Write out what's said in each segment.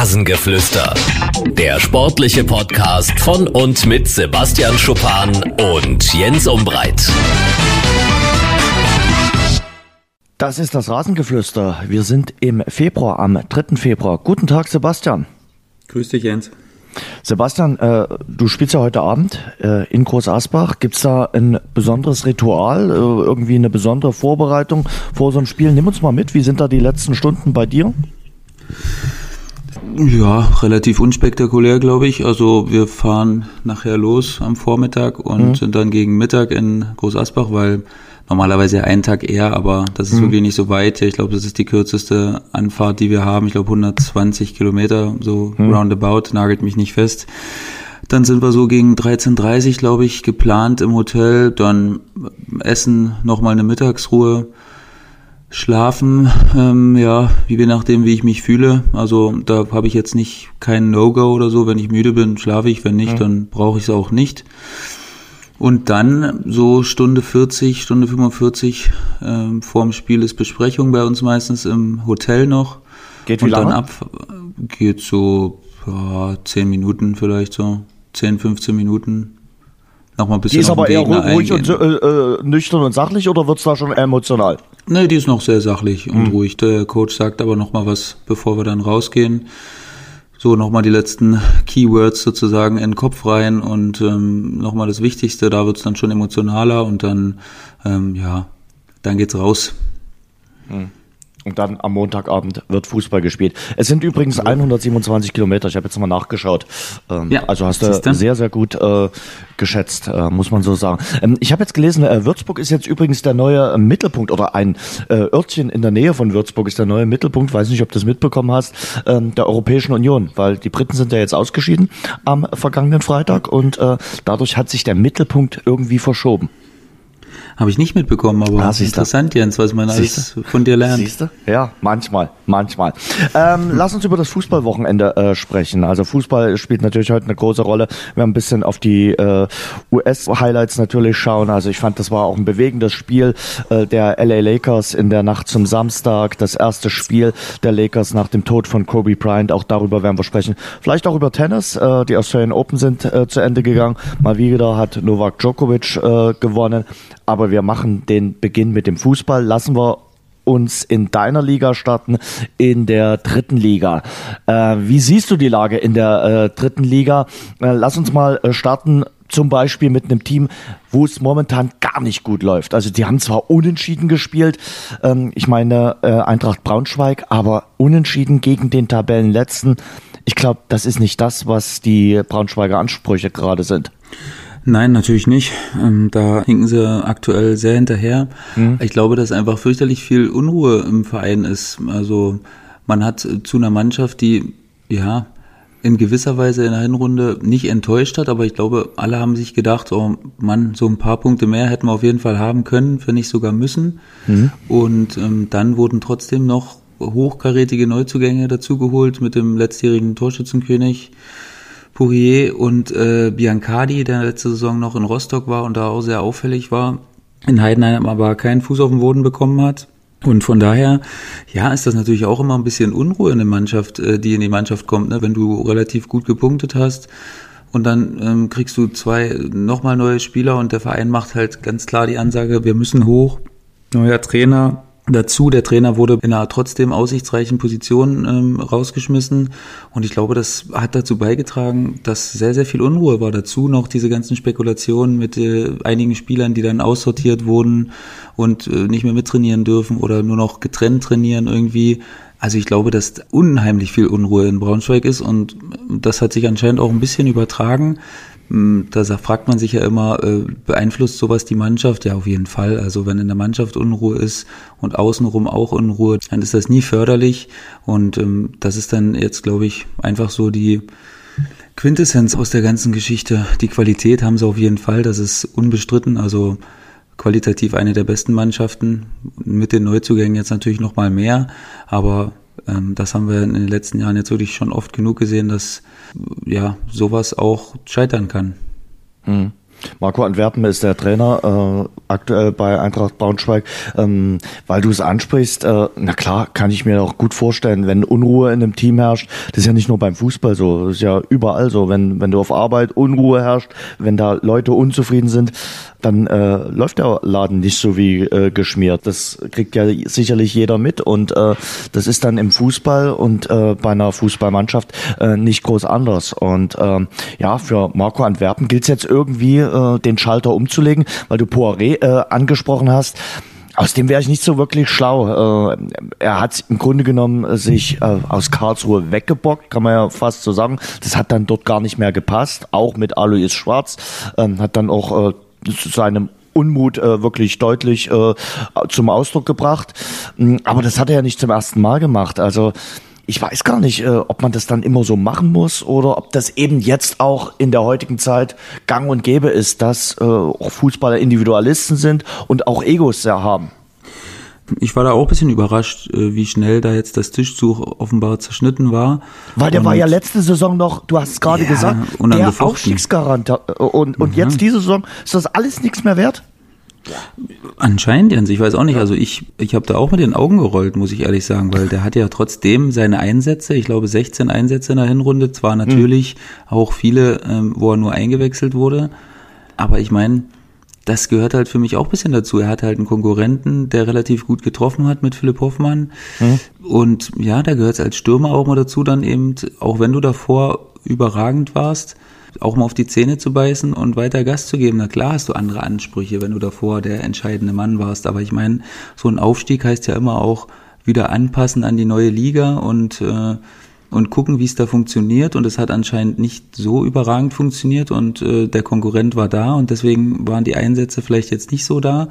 Rasengeflüster. Der sportliche Podcast von und mit Sebastian Schuppan und Jens Umbreit. Das ist das Rasengeflüster. Wir sind im Februar, am 3. Februar. Guten Tag, Sebastian. Grüß dich, Jens. Sebastian, äh, du spielst ja heute Abend äh, in Groß Asbach. Gibt es da ein besonderes Ritual, äh, irgendwie eine besondere Vorbereitung vor so einem Spiel? Nimm uns mal mit, wie sind da die letzten Stunden bei dir? Ja, relativ unspektakulär, glaube ich. Also wir fahren nachher los am Vormittag und mhm. sind dann gegen Mittag in Groß Asbach, weil normalerweise einen Tag eher, aber das ist mhm. wirklich nicht so weit. Ich glaube, das ist die kürzeste Anfahrt, die wir haben. Ich glaube 120 Kilometer, so mhm. roundabout, nagelt mich nicht fest. Dann sind wir so gegen 13.30 glaube ich, geplant im Hotel. Dann essen, nochmal eine Mittagsruhe Schlafen, ähm, ja, wie je nachdem, wie ich mich fühle. Also da habe ich jetzt nicht kein No-Go oder so. Wenn ich müde bin, schlafe ich. Wenn nicht, mhm. dann brauche ich es auch nicht. Und dann so Stunde 40, Stunde 45 ähm, vorm Spiel ist Besprechung bei uns meistens im Hotel noch. Geht wie Und lange? dann ab geht so ja, 10 Minuten vielleicht so. 10, 15 Minuten nochmal ein bisschen. Die ist aber eher ruhig eingehen. und äh, äh, nüchtern und sachlich oder wird's da schon emotional? Nee, die ist noch sehr sachlich und mhm. ruhig. Der Coach sagt aber nochmal was, bevor wir dann rausgehen. So, nochmal die letzten Keywords sozusagen in den Kopf rein und ähm, nochmal das Wichtigste, da wird's dann schon emotionaler und dann, ähm, ja, dann geht's raus. Mhm. Und dann am Montagabend wird Fußball gespielt. Es sind übrigens 127 Kilometer. Ich habe jetzt mal nachgeschaut. Ähm, ja, also hast du sehr, sehr gut äh, geschätzt, äh, muss man so sagen. Ähm, ich habe jetzt gelesen, äh, Würzburg ist jetzt übrigens der neue Mittelpunkt oder ein äh, Örtchen in der Nähe von Würzburg ist der neue Mittelpunkt. Weiß nicht, ob du das mitbekommen hast, ähm, der Europäischen Union, weil die Briten sind ja jetzt ausgeschieden am vergangenen Freitag und äh, dadurch hat sich der Mittelpunkt irgendwie verschoben. Habe ich nicht mitbekommen, aber Ah, du. interessant, Jens, was man alles von dir lernt. Siehst du? Ja, manchmal, manchmal. Ähm, lass uns über das Fußballwochenende äh, sprechen. Also Fußball spielt natürlich heute eine große Rolle. Wir haben ein bisschen auf die äh, US-Highlights natürlich schauen. Also ich fand, das war auch ein bewegendes Spiel äh, der LA Lakers in der Nacht zum Samstag. Das erste Spiel der Lakers nach dem Tod von Kobe Bryant. Auch darüber werden wir sprechen. Vielleicht auch über Tennis. Äh, die Australian Open sind äh, zu Ende gegangen. Mal wieder hat Novak Djokovic äh, gewonnen. Aber wir machen den Beginn mit dem Fußball. Lassen wir uns in deiner Liga starten, in der dritten Liga. Äh, wie siehst du die Lage in der äh, dritten Liga? Äh, lass uns mal äh, starten zum Beispiel mit einem Team, wo es momentan gar nicht gut läuft. Also die haben zwar unentschieden gespielt, ähm, ich meine äh, Eintracht Braunschweig, aber unentschieden gegen den Tabellenletzten. Ich glaube, das ist nicht das, was die Braunschweiger Ansprüche gerade sind. Nein, natürlich nicht. Ähm, da hinken sie aktuell sehr hinterher. Mhm. Ich glaube, dass einfach fürchterlich viel Unruhe im Verein ist. Also man hat zu einer Mannschaft, die ja in gewisser Weise in der Hinrunde nicht enttäuscht hat, aber ich glaube, alle haben sich gedacht, oh Mann, so ein paar Punkte mehr hätten wir auf jeden Fall haben können, wenn nicht sogar müssen. Mhm. Und ähm, dann wurden trotzdem noch hochkarätige Neuzugänge dazugeholt mit dem letztjährigen Torschützenkönig. Poirier und äh, Biancardi, der letzte Saison noch in Rostock war und da auch sehr auffällig war, in Heidenheim aber keinen Fuß auf den Boden bekommen hat. Und von daher, ja, ist das natürlich auch immer ein bisschen Unruhe in der Mannschaft, äh, die in die Mannschaft kommt, ne? wenn du relativ gut gepunktet hast und dann ähm, kriegst du zwei nochmal neue Spieler und der Verein macht halt ganz klar die Ansage, wir müssen hoch, neuer Trainer, Dazu, der Trainer wurde in einer trotzdem aussichtsreichen Position ähm, rausgeschmissen und ich glaube, das hat dazu beigetragen, dass sehr, sehr viel Unruhe war. Dazu noch diese ganzen Spekulationen mit äh, einigen Spielern, die dann aussortiert wurden und äh, nicht mehr mittrainieren dürfen oder nur noch getrennt trainieren irgendwie. Also ich glaube, dass unheimlich viel Unruhe in Braunschweig ist und das hat sich anscheinend auch ein bisschen übertragen. Da fragt man sich ja immer, äh, beeinflusst sowas die Mannschaft? Ja, auf jeden Fall. Also wenn in der Mannschaft Unruhe ist und außenrum auch Unruhe, dann ist das nie förderlich. Und ähm, das ist dann jetzt, glaube ich, einfach so die Quintessenz aus der ganzen Geschichte. Die Qualität haben sie auf jeden Fall, das ist unbestritten. Also qualitativ eine der besten Mannschaften. Mit den Neuzugängen jetzt natürlich noch mal mehr, aber das haben wir in den letzten Jahren jetzt wirklich schon oft genug gesehen, dass ja sowas auch scheitern kann. Mhm. Marco Antwerpen ist der Trainer äh, aktuell bei Eintracht Braunschweig. Ähm, weil du es ansprichst, äh, na klar, kann ich mir auch gut vorstellen, wenn Unruhe in einem Team herrscht, das ist ja nicht nur beim Fußball so, das ist ja überall so, wenn, wenn du auf Arbeit Unruhe herrscht, wenn da Leute unzufrieden sind, dann äh, läuft der Laden nicht so wie äh, geschmiert. Das kriegt ja sicherlich jeder mit und äh, das ist dann im Fußball und äh, bei einer Fußballmannschaft äh, nicht groß anders. Und äh, ja, für Marco Antwerpen gilt es jetzt irgendwie, äh, den Schalter umzulegen, weil du Poiré äh, angesprochen hast. Aus dem wäre ich nicht so wirklich schlau. Äh, er hat im Grunde genommen sich äh, aus Karlsruhe weggebockt, kann man ja fast so sagen. Das hat dann dort gar nicht mehr gepasst, auch mit Alois Schwarz. Ähm, hat dann auch äh, zu seinem Unmut äh, wirklich deutlich äh, zum Ausdruck gebracht. Mm, aber das hat er ja nicht zum ersten Mal gemacht. Also ich weiß gar nicht, äh, ob man das dann immer so machen muss oder ob das eben jetzt auch in der heutigen Zeit gang und gäbe ist, dass äh, auch Fußballer Individualisten sind und auch Egos sehr haben. Ich war da auch ein bisschen überrascht, äh, wie schnell da jetzt das Tischtuch offenbar zerschnitten war. Weil der und war ja letzte Saison noch, du hast es gerade ja, gesagt, der Aufstiegsgarant. Und, und mhm. jetzt diese Saison, ist das alles nichts mehr wert? Anscheinend, Jens, ich weiß auch nicht. Also ich, ich habe da auch mit den Augen gerollt, muss ich ehrlich sagen, weil der hat ja trotzdem seine Einsätze, ich glaube 16 Einsätze in der Hinrunde, zwar natürlich mhm. auch viele, ähm, wo er nur eingewechselt wurde, aber ich meine, das gehört halt für mich auch ein bisschen dazu. Er hat halt einen Konkurrenten, der relativ gut getroffen hat mit Philipp Hoffmann. Mhm. Und ja, da gehört es als Stürmer auch mal dazu, dann eben, auch wenn du davor überragend warst, auch mal auf die Zähne zu beißen und weiter Gas zu geben. Na klar hast du andere Ansprüche, wenn du davor der entscheidende Mann warst. Aber ich meine, so ein Aufstieg heißt ja immer auch wieder anpassen an die neue Liga und äh, und gucken, wie es da funktioniert. Und es hat anscheinend nicht so überragend funktioniert und äh, der Konkurrent war da und deswegen waren die Einsätze vielleicht jetzt nicht so da.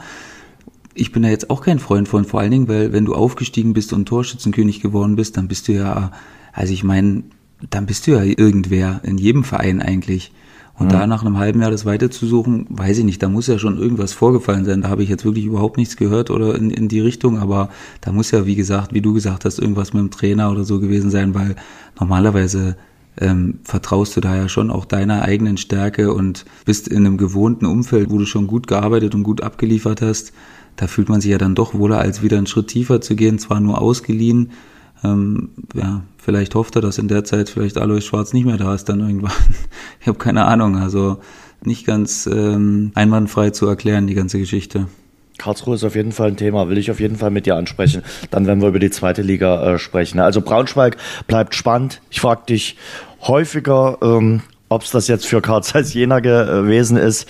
Ich bin da jetzt auch kein Freund von, vor allen Dingen, weil wenn du aufgestiegen bist und Torschützenkönig geworden bist, dann bist du ja, also ich meine, dann bist du ja irgendwer in jedem Verein eigentlich. Und ja. da nach einem halben Jahr das weiterzusuchen, weiß ich nicht, da muss ja schon irgendwas vorgefallen sein. Da habe ich jetzt wirklich überhaupt nichts gehört oder in, in die Richtung, aber da muss ja, wie gesagt, wie du gesagt hast, irgendwas mit dem Trainer oder so gewesen sein, weil normalerweise ähm, vertraust du da ja schon auch deiner eigenen Stärke und bist in einem gewohnten Umfeld, wo du schon gut gearbeitet und gut abgeliefert hast. Da fühlt man sich ja dann doch wohler, als wieder einen Schritt tiefer zu gehen, zwar nur ausgeliehen, ähm, ja, vielleicht hofft er, dass in der Zeit vielleicht Alois Schwarz nicht mehr da ist dann irgendwann. ich habe keine Ahnung, also nicht ganz ähm, einwandfrei zu erklären, die ganze Geschichte. Karlsruhe ist auf jeden Fall ein Thema, will ich auf jeden Fall mit dir ansprechen. Dann werden wir über die zweite Liga äh, sprechen. Also Braunschweig bleibt spannend. Ich frage dich häufiger, ähm, ob es das jetzt für Karl Jena gewesen ist,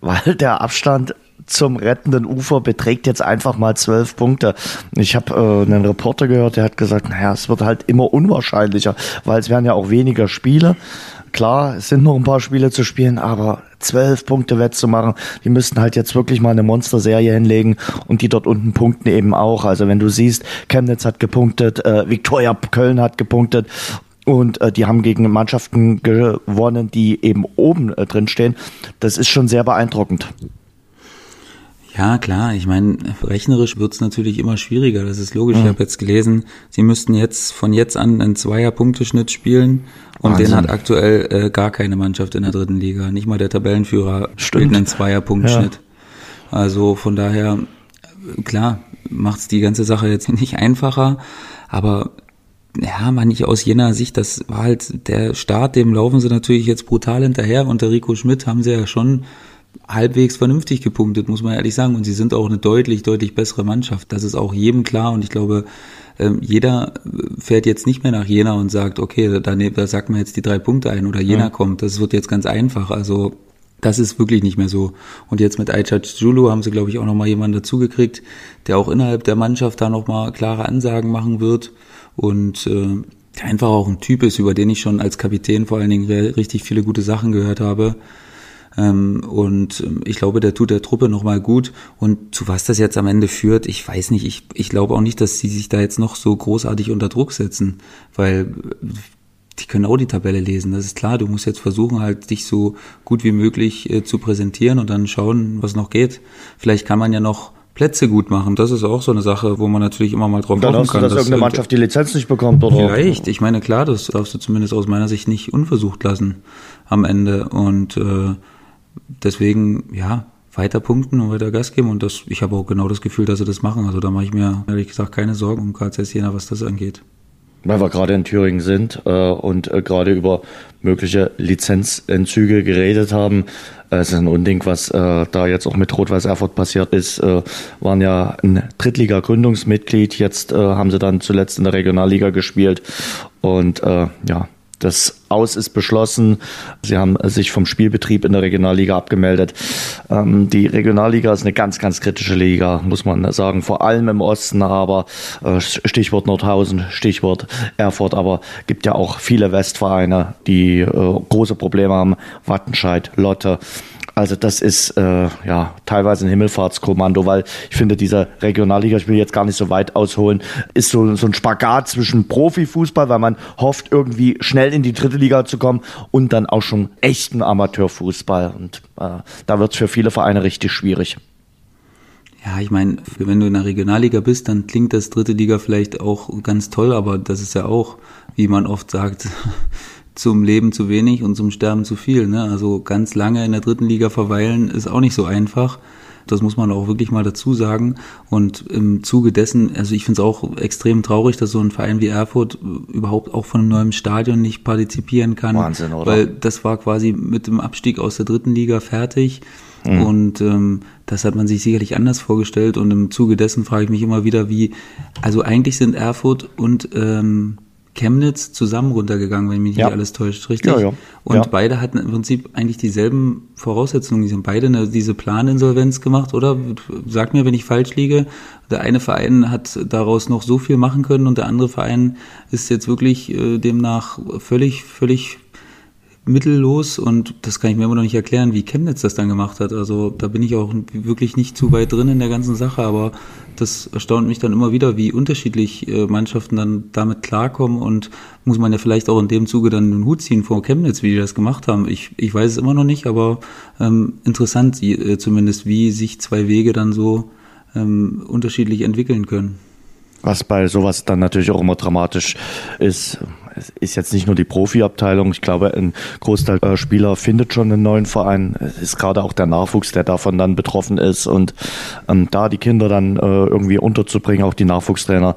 weil der Abstand zum rettenden Ufer beträgt jetzt einfach mal zwölf Punkte. Ich habe äh, einen Reporter gehört, der hat gesagt, naja, es wird halt immer unwahrscheinlicher, weil es werden ja auch weniger Spiele. Klar, es sind noch ein paar Spiele zu spielen, aber zwölf Punkte wettzumachen, die müssten halt jetzt wirklich mal eine Monsterserie hinlegen und die dort unten punkten eben auch. Also wenn du siehst, Chemnitz hat gepunktet, äh, Viktoria Köln hat gepunktet und äh, die haben gegen Mannschaften gewonnen, die eben oben äh, drin stehen. Das ist schon sehr beeindruckend. Ja, klar. Ich meine, rechnerisch wird's natürlich immer schwieriger. Das ist logisch. Mhm. Ich habe jetzt gelesen, sie müssten jetzt von jetzt an einen Zweier-Punkteschnitt spielen. Und Wahnsinn. den hat aktuell äh, gar keine Mannschaft in der dritten Liga. Nicht mal der Tabellenführer Stimmt. spielt einen Zweier-Punktschnitt. Ja. Also von daher, klar, macht's die ganze Sache jetzt nicht einfacher. Aber ja, man nicht aus jener Sicht, das war halt der Start, dem laufen sie natürlich jetzt brutal hinterher. Unter Rico Schmidt haben sie ja schon halbwegs vernünftig gepunktet, muss man ehrlich sagen. Und sie sind auch eine deutlich, deutlich bessere Mannschaft. Das ist auch jedem klar. Und ich glaube, ähm, jeder fährt jetzt nicht mehr nach Jena und sagt, okay, da, da sagt man jetzt die drei Punkte ein oder Jena ja. kommt. Das wird jetzt ganz einfach. Also das ist wirklich nicht mehr so. Und jetzt mit Aichat Julu haben sie, glaube ich, auch nochmal jemanden dazugekriegt, der auch innerhalb der Mannschaft da nochmal klare Ansagen machen wird. Und äh, einfach auch ein Typ ist, über den ich schon als Kapitän vor allen Dingen richtig viele gute Sachen gehört habe. Ähm, und ähm, ich glaube, der tut der Truppe nochmal gut. Und zu was das jetzt am Ende führt, ich weiß nicht. Ich, ich glaube auch nicht, dass sie sich da jetzt noch so großartig unter Druck setzen, weil die können auch die Tabelle lesen. Das ist klar. Du musst jetzt versuchen, halt dich so gut wie möglich äh, zu präsentieren und dann schauen, was noch geht. Vielleicht kann man ja noch Plätze gut machen. Das ist auch so eine Sache, wo man natürlich immer mal drauf dann hoffen kann. Du, dass, dass irgendeine Mannschaft die Lizenz nicht bekommt, oder? Vielleicht. Ich meine, klar, das darfst du zumindest aus meiner Sicht nicht unversucht lassen am Ende. Und äh, deswegen, ja, weiter punkten und weiter Gas geben. Und das, ich habe auch genau das Gefühl, dass sie das machen. Also da mache ich mir ehrlich gesagt keine Sorgen um KCS Jena, was das angeht. Weil wir gerade in Thüringen sind äh, und äh, gerade über mögliche Lizenzentzüge geredet haben. Äh, es ist ein Unding, was äh, da jetzt auch mit Rot-Weiß Erfurt passiert ist. Äh, waren ja ein Drittliga-Gründungsmitglied. Jetzt äh, haben sie dann zuletzt in der Regionalliga gespielt. Und ja, das Aus ist beschlossen. Sie haben sich vom Spielbetrieb in der Regionalliga abgemeldet. Ähm, die Regionalliga ist eine ganz, ganz kritische Liga, muss man sagen. Vor allem im Osten, aber äh, Stichwort Nordhausen, Stichwort Erfurt, aber gibt ja auch viele Westvereine, die äh, große Probleme haben. Wattenscheid, Lotte. Also das ist äh, ja teilweise ein Himmelfahrtskommando, weil ich finde, dieser Regionalliga, ich will jetzt gar nicht so weit ausholen, ist so, so ein Spagat zwischen Profifußball, weil man hofft, irgendwie schnell in die dritte Liga zu kommen und dann auch schon echten Amateurfußball. Und äh, da wird es für viele Vereine richtig schwierig. Ja, ich meine, wenn du in der Regionalliga bist, dann klingt das dritte Liga vielleicht auch ganz toll, aber das ist ja auch, wie man oft sagt, zum Leben zu wenig und zum Sterben zu viel. Ne? Also ganz lange in der dritten Liga verweilen ist auch nicht so einfach. Das muss man auch wirklich mal dazu sagen. Und im Zuge dessen, also ich finde es auch extrem traurig, dass so ein Verein wie Erfurt überhaupt auch von einem neuen Stadion nicht partizipieren kann. Wahnsinn, oder? Weil das war quasi mit dem Abstieg aus der dritten Liga fertig. Mhm. Und ähm, das hat man sich sicherlich anders vorgestellt. Und im Zuge dessen frage ich mich immer wieder, wie, also eigentlich sind Erfurt und ähm, Chemnitz zusammen runtergegangen, wenn mich ja. nicht alles täuscht, richtig? Ja, ja. Und ja. beide hatten im Prinzip eigentlich dieselben Voraussetzungen. Die haben beide eine, diese Planinsolvenz gemacht, oder? Sag mir, wenn ich falsch liege. Der eine Verein hat daraus noch so viel machen können und der andere Verein ist jetzt wirklich äh, demnach völlig, völlig mittellos und das kann ich mir immer noch nicht erklären, wie Chemnitz das dann gemacht hat. Also da bin ich auch wirklich nicht zu weit drin in der ganzen Sache, aber das erstaunt mich dann immer wieder, wie unterschiedlich äh, Mannschaften dann damit klarkommen und muss man ja vielleicht auch in dem Zuge dann den Hut ziehen vor Chemnitz, wie die das gemacht haben. Ich, ich weiß es immer noch nicht, aber ähm, interessant äh, zumindest, wie sich zwei Wege dann so ähm, unterschiedlich entwickeln können. Was bei sowas dann natürlich auch immer dramatisch ist, es ist jetzt nicht nur die Profiabteilung. Ich glaube, ein Großteil der Spieler findet schon einen neuen Verein. Es ist gerade auch der Nachwuchs, der davon dann betroffen ist. Und ähm, da die Kinder dann äh, irgendwie unterzubringen, auch die Nachwuchstrainer,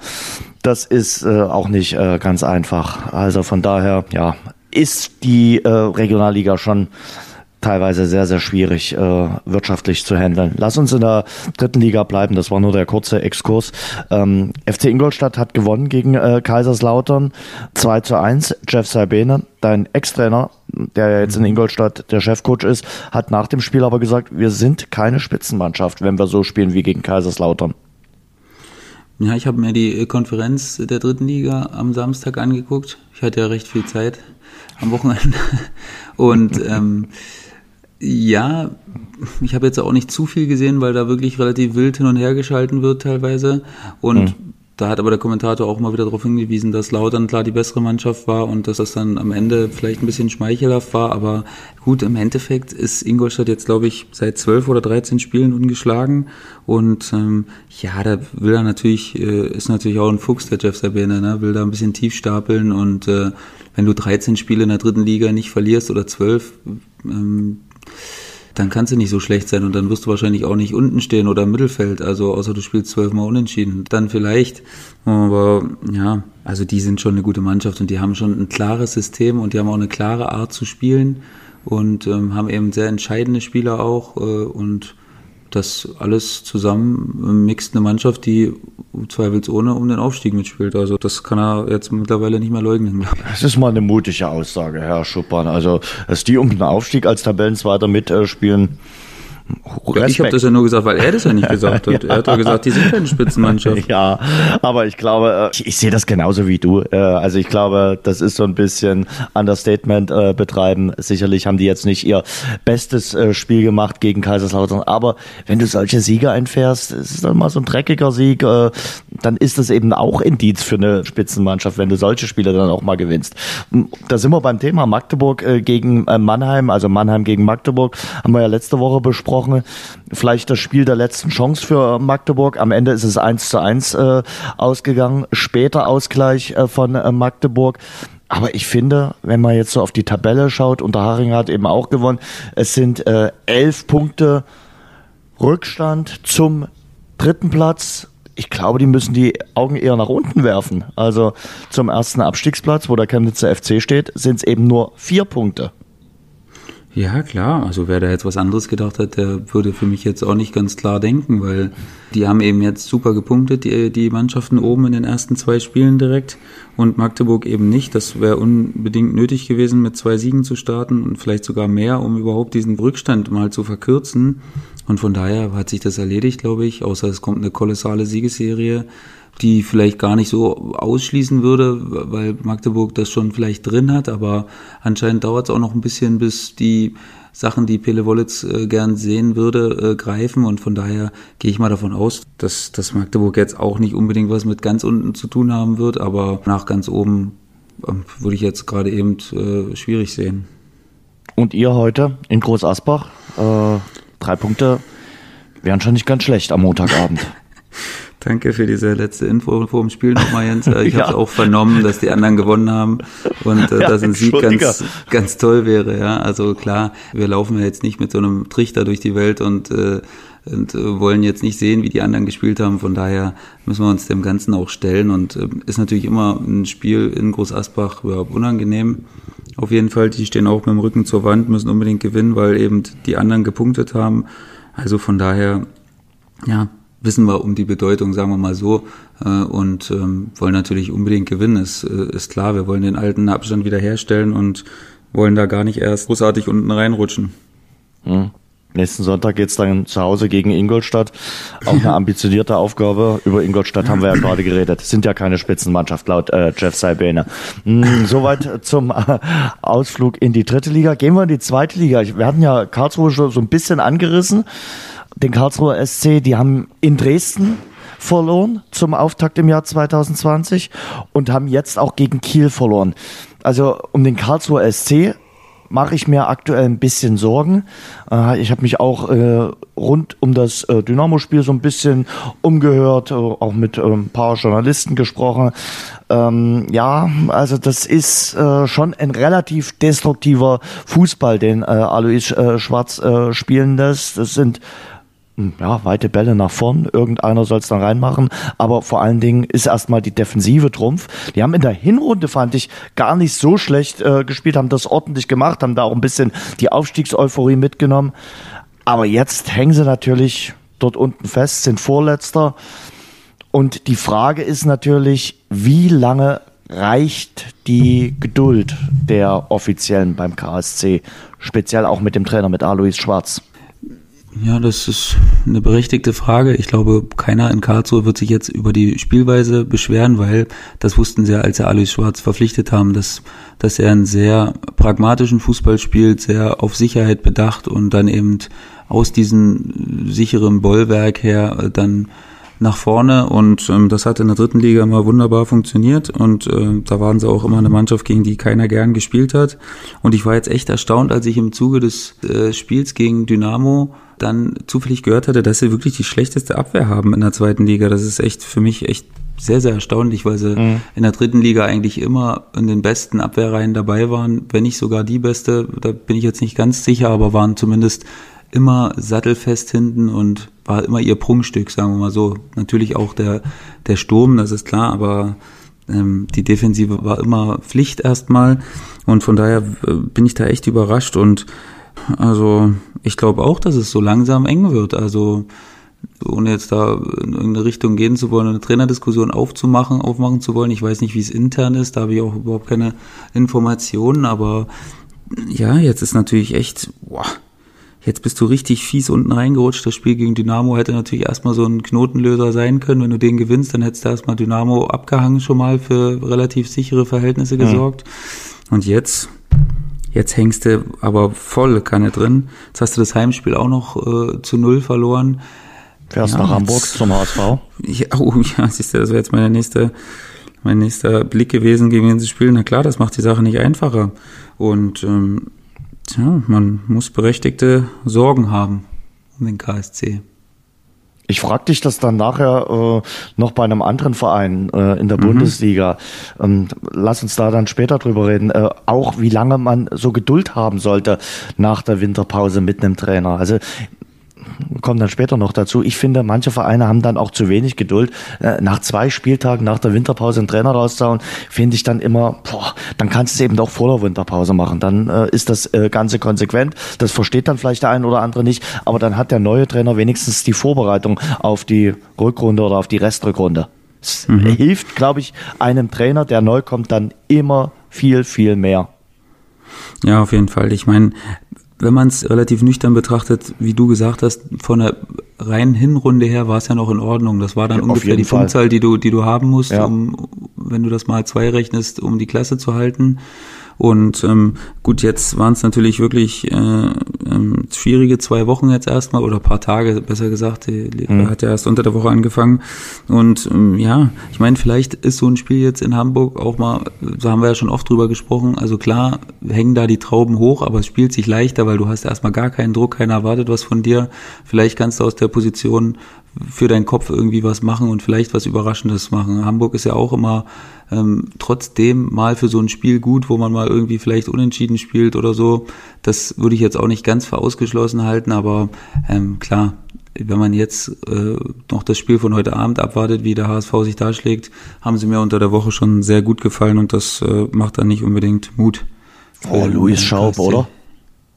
das ist äh, auch nicht äh, ganz einfach. Also von daher, ja, ist die äh, Regionalliga schon teilweise sehr, sehr schwierig äh, wirtschaftlich zu handeln. Lass uns in der dritten Liga bleiben, das war nur der kurze Exkurs. Ähm, FC Ingolstadt hat gewonnen gegen äh, Kaiserslautern 2 zu 1. Jeff Sabene, dein Ex-Trainer, der ja jetzt in Ingolstadt der Chefcoach ist, hat nach dem Spiel aber gesagt, wir sind keine Spitzenmannschaft, wenn wir so spielen wie gegen Kaiserslautern. Ja, ich habe mir die Konferenz der dritten Liga am Samstag angeguckt. Ich hatte ja recht viel Zeit am Wochenende. Und ähm, ja, ich habe jetzt auch nicht zu viel gesehen, weil da wirklich relativ wild hin und her geschalten wird teilweise. Und mhm. da hat aber der Kommentator auch mal wieder darauf hingewiesen, dass Lautern klar die bessere Mannschaft war und dass das dann am Ende vielleicht ein bisschen schmeichelhaft war. Aber gut, im Endeffekt ist Ingolstadt jetzt, glaube ich, seit zwölf oder dreizehn Spielen ungeschlagen. Und ähm, ja, da will er natürlich, äh, ist natürlich auch ein Fuchs, der Jeff Sabine, ne? will da ein bisschen tief stapeln und äh, wenn du 13 Spiele in der dritten Liga nicht verlierst oder zwölf, ähm, dann kannst du nicht so schlecht sein und dann wirst du wahrscheinlich auch nicht unten stehen oder im Mittelfeld, also außer du spielst zwölfmal unentschieden. Dann vielleicht, aber ja, also die sind schon eine gute Mannschaft und die haben schon ein klares System und die haben auch eine klare Art zu spielen und ähm, haben eben sehr entscheidende Spieler auch äh, und das alles zusammen mixt eine Mannschaft, die zweifelsohne um den Aufstieg mitspielt. Also das kann er jetzt mittlerweile nicht mehr leugnen. Das ist mal eine mutige Aussage, Herr Schuppan. Also, dass die um den Aufstieg als Tabellenzweiter mitspielen, Respekt. Ich habe das ja nur gesagt, weil er das ja nicht gesagt hat. Er hat ja gesagt, die sind keine Spitzenmannschaft. Ja, aber ich glaube, ich, äh, ich sehe das genauso wie du. Äh, also ich glaube, das ist so ein bisschen Understatement äh, betreiben. Sicherlich haben die jetzt nicht ihr bestes Spiel gemacht gegen Kaiserslautern, aber wenn du solche Siege einfährst, es ist dann mal so ein dreckiger Sieg, dann ist das eben auch Indiz für eine Spitzenmannschaft, wenn du solche Spiele dann auch mal gewinnst. Da sind wir beim Thema Magdeburg gegen Mannheim, also Mannheim gegen Magdeburg, haben wir ja letzte Woche besprochen angesprochen. Vielleicht das Spiel der letzten Chance für Magdeburg. Am Ende ist es eins zu eins äh, ausgegangen. Später Ausgleich äh, von äh, Magdeburg. Aber ich finde, wenn man jetzt so auf die Tabelle schaut, und der Haring hat eben auch gewonnen, es sind äh, elf Punkte Rückstand zum dritten Platz. Ich glaube, die müssen die Augen eher nach unten werfen. Also zum ersten Abstiegsplatz, wo der Chemnitzer FC steht, sind es eben nur vier Punkte. Ja, klar. Also wer da jetzt was anderes gedacht hat, der würde für mich jetzt auch nicht ganz klar denken, weil die haben eben jetzt super gepunktet, die, die Mannschaften oben in den ersten zwei Spielen direkt und Magdeburg eben nicht. Das wäre unbedingt nötig gewesen, mit zwei Siegen zu starten und vielleicht sogar mehr, um überhaupt diesen Rückstand mal zu verkürzen. Und von daher hat sich das erledigt, glaube ich, außer es kommt eine kolossale Siegesserie die vielleicht gar nicht so ausschließen würde, weil Magdeburg das schon vielleicht drin hat, aber anscheinend dauert es auch noch ein bisschen, bis die Sachen, die Pele Wollitz äh, gern sehen würde, äh, greifen und von daher gehe ich mal davon aus, dass, dass Magdeburg jetzt auch nicht unbedingt was mit ganz unten zu tun haben wird, aber nach ganz oben äh, würde ich jetzt gerade eben äh, schwierig sehen. Und ihr heute in Groß Asbach, äh, drei Punkte wären schon nicht ganz schlecht am Montagabend. Danke für diese letzte Info vor dem Spiel nochmal, Jens. Ich ja. habe auch vernommen, dass die anderen gewonnen haben und äh, ja, dass ein Sieg ganz, ganz toll wäre. Ja, also klar, wir laufen ja jetzt nicht mit so einem Trichter durch die Welt und äh, und äh, wollen jetzt nicht sehen, wie die anderen gespielt haben. Von daher müssen wir uns dem Ganzen auch stellen und äh, ist natürlich immer ein Spiel in Groß Asbach überhaupt unangenehm. Auf jeden Fall, die stehen auch mit dem Rücken zur Wand, müssen unbedingt gewinnen, weil eben die anderen gepunktet haben. Also von daher, ja, wissen wir um die Bedeutung, sagen wir mal so, äh, und ähm, wollen natürlich unbedingt gewinnen, ist, äh, ist klar. Wir wollen den alten Abstand wiederherstellen und wollen da gar nicht erst großartig unten reinrutschen. Mhm. Nächsten Sonntag geht's dann zu Hause gegen Ingolstadt. Auch eine ambitionierte Aufgabe. Über Ingolstadt haben wir ja gerade geredet. Sind ja keine Spitzenmannschaft laut äh, Jeff Saibene. Hm, soweit zum äh, Ausflug in die dritte Liga. Gehen wir in die zweite Liga. Wir hatten ja Karlsruhe schon so ein bisschen angerissen den Karlsruher SC, die haben in Dresden verloren zum Auftakt im Jahr 2020 und haben jetzt auch gegen Kiel verloren. Also um den Karlsruher SC mache ich mir aktuell ein bisschen Sorgen. Äh, ich habe mich auch äh, rund um das äh, Dynamo-Spiel so ein bisschen umgehört, auch mit ein paar Journalisten gesprochen. Ähm, ja, also das ist schon ein relativ destruktiver Fußball, den Alois Schwarz spielen lässt. Das sind ja, weite Bälle nach vorn, irgendeiner soll es dann reinmachen, aber vor allen Dingen ist erstmal die Defensive Trumpf. Die haben in der Hinrunde, fand ich, gar nicht so schlecht äh, gespielt, haben das ordentlich gemacht, haben da auch ein bisschen die Aufstiegseuphorie mitgenommen. Aber jetzt hängen sie natürlich dort unten fest, sind Vorletzter. Und die Frage ist natürlich, wie lange reicht die Geduld der Offiziellen beim KSC, speziell auch mit dem Trainer, mit Alois Schwarz? Ja, das ist eine berechtigte Frage. Ich glaube, keiner in Karlsruhe wird sich jetzt über die Spielweise beschweren, weil das wussten sie ja, als sie Alois Schwarz verpflichtet haben, dass, dass er einen sehr pragmatischen Fußball spielt, sehr auf Sicherheit bedacht und dann eben aus diesem sicheren Bollwerk her dann nach vorne und ähm, das hat in der dritten Liga immer wunderbar funktioniert und äh, da waren sie auch immer eine Mannschaft, gegen die keiner gern gespielt hat und ich war jetzt echt erstaunt, als ich im Zuge des äh, Spiels gegen Dynamo dann zufällig gehört hatte, dass sie wirklich die schlechteste Abwehr haben in der zweiten Liga. Das ist echt für mich echt sehr, sehr erstaunlich, weil sie mhm. in der dritten Liga eigentlich immer in den besten Abwehrreihen dabei waren, wenn nicht sogar die beste, da bin ich jetzt nicht ganz sicher, aber waren zumindest immer sattelfest hinten und war immer ihr Prunkstück, sagen wir mal so. Natürlich auch der, der Sturm, das ist klar, aber ähm, die Defensive war immer Pflicht erstmal und von daher äh, bin ich da echt überrascht und also ich glaube auch, dass es so langsam eng wird. Also ohne jetzt da in irgendeine Richtung gehen zu wollen, eine Trainerdiskussion aufzumachen, aufmachen zu wollen. Ich weiß nicht, wie es intern ist, da habe ich auch überhaupt keine Informationen, aber ja, jetzt ist natürlich echt, boah, jetzt bist du richtig fies unten reingerutscht. Das Spiel gegen Dynamo hätte natürlich erstmal so ein Knotenlöser sein können. Wenn du den gewinnst, dann hättest du erstmal Dynamo abgehangen schon mal für relativ sichere Verhältnisse gesorgt. Mhm. Und jetzt, Jetzt hängst du aber volle Kanne drin. Jetzt hast du das Heimspiel auch noch äh, zu null verloren. Fährst ja, nach Hamburg jetzt, zum HSV? Ja, oh, ja, siehst du, das wäre jetzt meine nächste, mein nächster Blick gewesen gegen dieses Spiel. Na klar, das macht die Sache nicht einfacher. Und ähm, tja, man muss berechtigte Sorgen haben um den KSC. Ich frag dich das dann nachher äh, noch bei einem anderen Verein äh, in der mhm. Bundesliga. Ähm, lass uns da dann später drüber reden. Äh, auch wie lange man so Geduld haben sollte nach der Winterpause mit einem Trainer. Also kommen dann später noch dazu. Ich finde, manche Vereine haben dann auch zu wenig Geduld. Äh, nach zwei Spieltagen nach der Winterpause einen Trainer rauszuhauen, finde ich dann immer, boah, dann kannst du es eben doch vor der Winterpause machen. Dann äh, ist das äh, Ganze konsequent. Das versteht dann vielleicht der ein oder andere nicht, aber dann hat der neue Trainer wenigstens die Vorbereitung auf die Rückrunde oder auf die Restrückrunde. Es mhm. hilft, glaube ich, einem Trainer, der neu kommt, dann immer viel, viel mehr. Ja, auf jeden Fall. Ich meine, wenn man es relativ nüchtern betrachtet, wie du gesagt hast, von der reinen Hinrunde her war es ja noch in Ordnung. Das war dann ja, ungefähr die Fall. Punktzahl, die du, die du haben musst, ja. um, wenn du das mal zwei rechnest, um die Klasse zu halten. Und ähm, gut, jetzt waren es natürlich wirklich äh, ähm, schwierige zwei Wochen jetzt erstmal oder paar Tage, besser gesagt. Die mhm. hat ja erst unter der Woche angefangen. Und ähm, ja, ich meine, vielleicht ist so ein Spiel jetzt in Hamburg auch mal, so haben wir ja schon oft drüber gesprochen. Also klar, hängen da die Trauben hoch, aber es spielt sich leichter, weil du hast erstmal gar keinen Druck, keiner erwartet was von dir. Vielleicht kannst du aus der Position für deinen Kopf irgendwie was machen und vielleicht was Überraschendes machen. Hamburg ist ja auch immer ähm, trotzdem mal für so ein Spiel gut, wo man mal irgendwie vielleicht unentschieden spielt oder so. Das würde ich jetzt auch nicht ganz für ausgeschlossen halten, aber ähm, klar, wenn man jetzt äh, noch das Spiel von heute Abend abwartet, wie der HSV sich darschlägt, haben sie mir unter der Woche schon sehr gut gefallen und das äh, macht dann nicht unbedingt Mut. Oh, Luis Schaub, oder?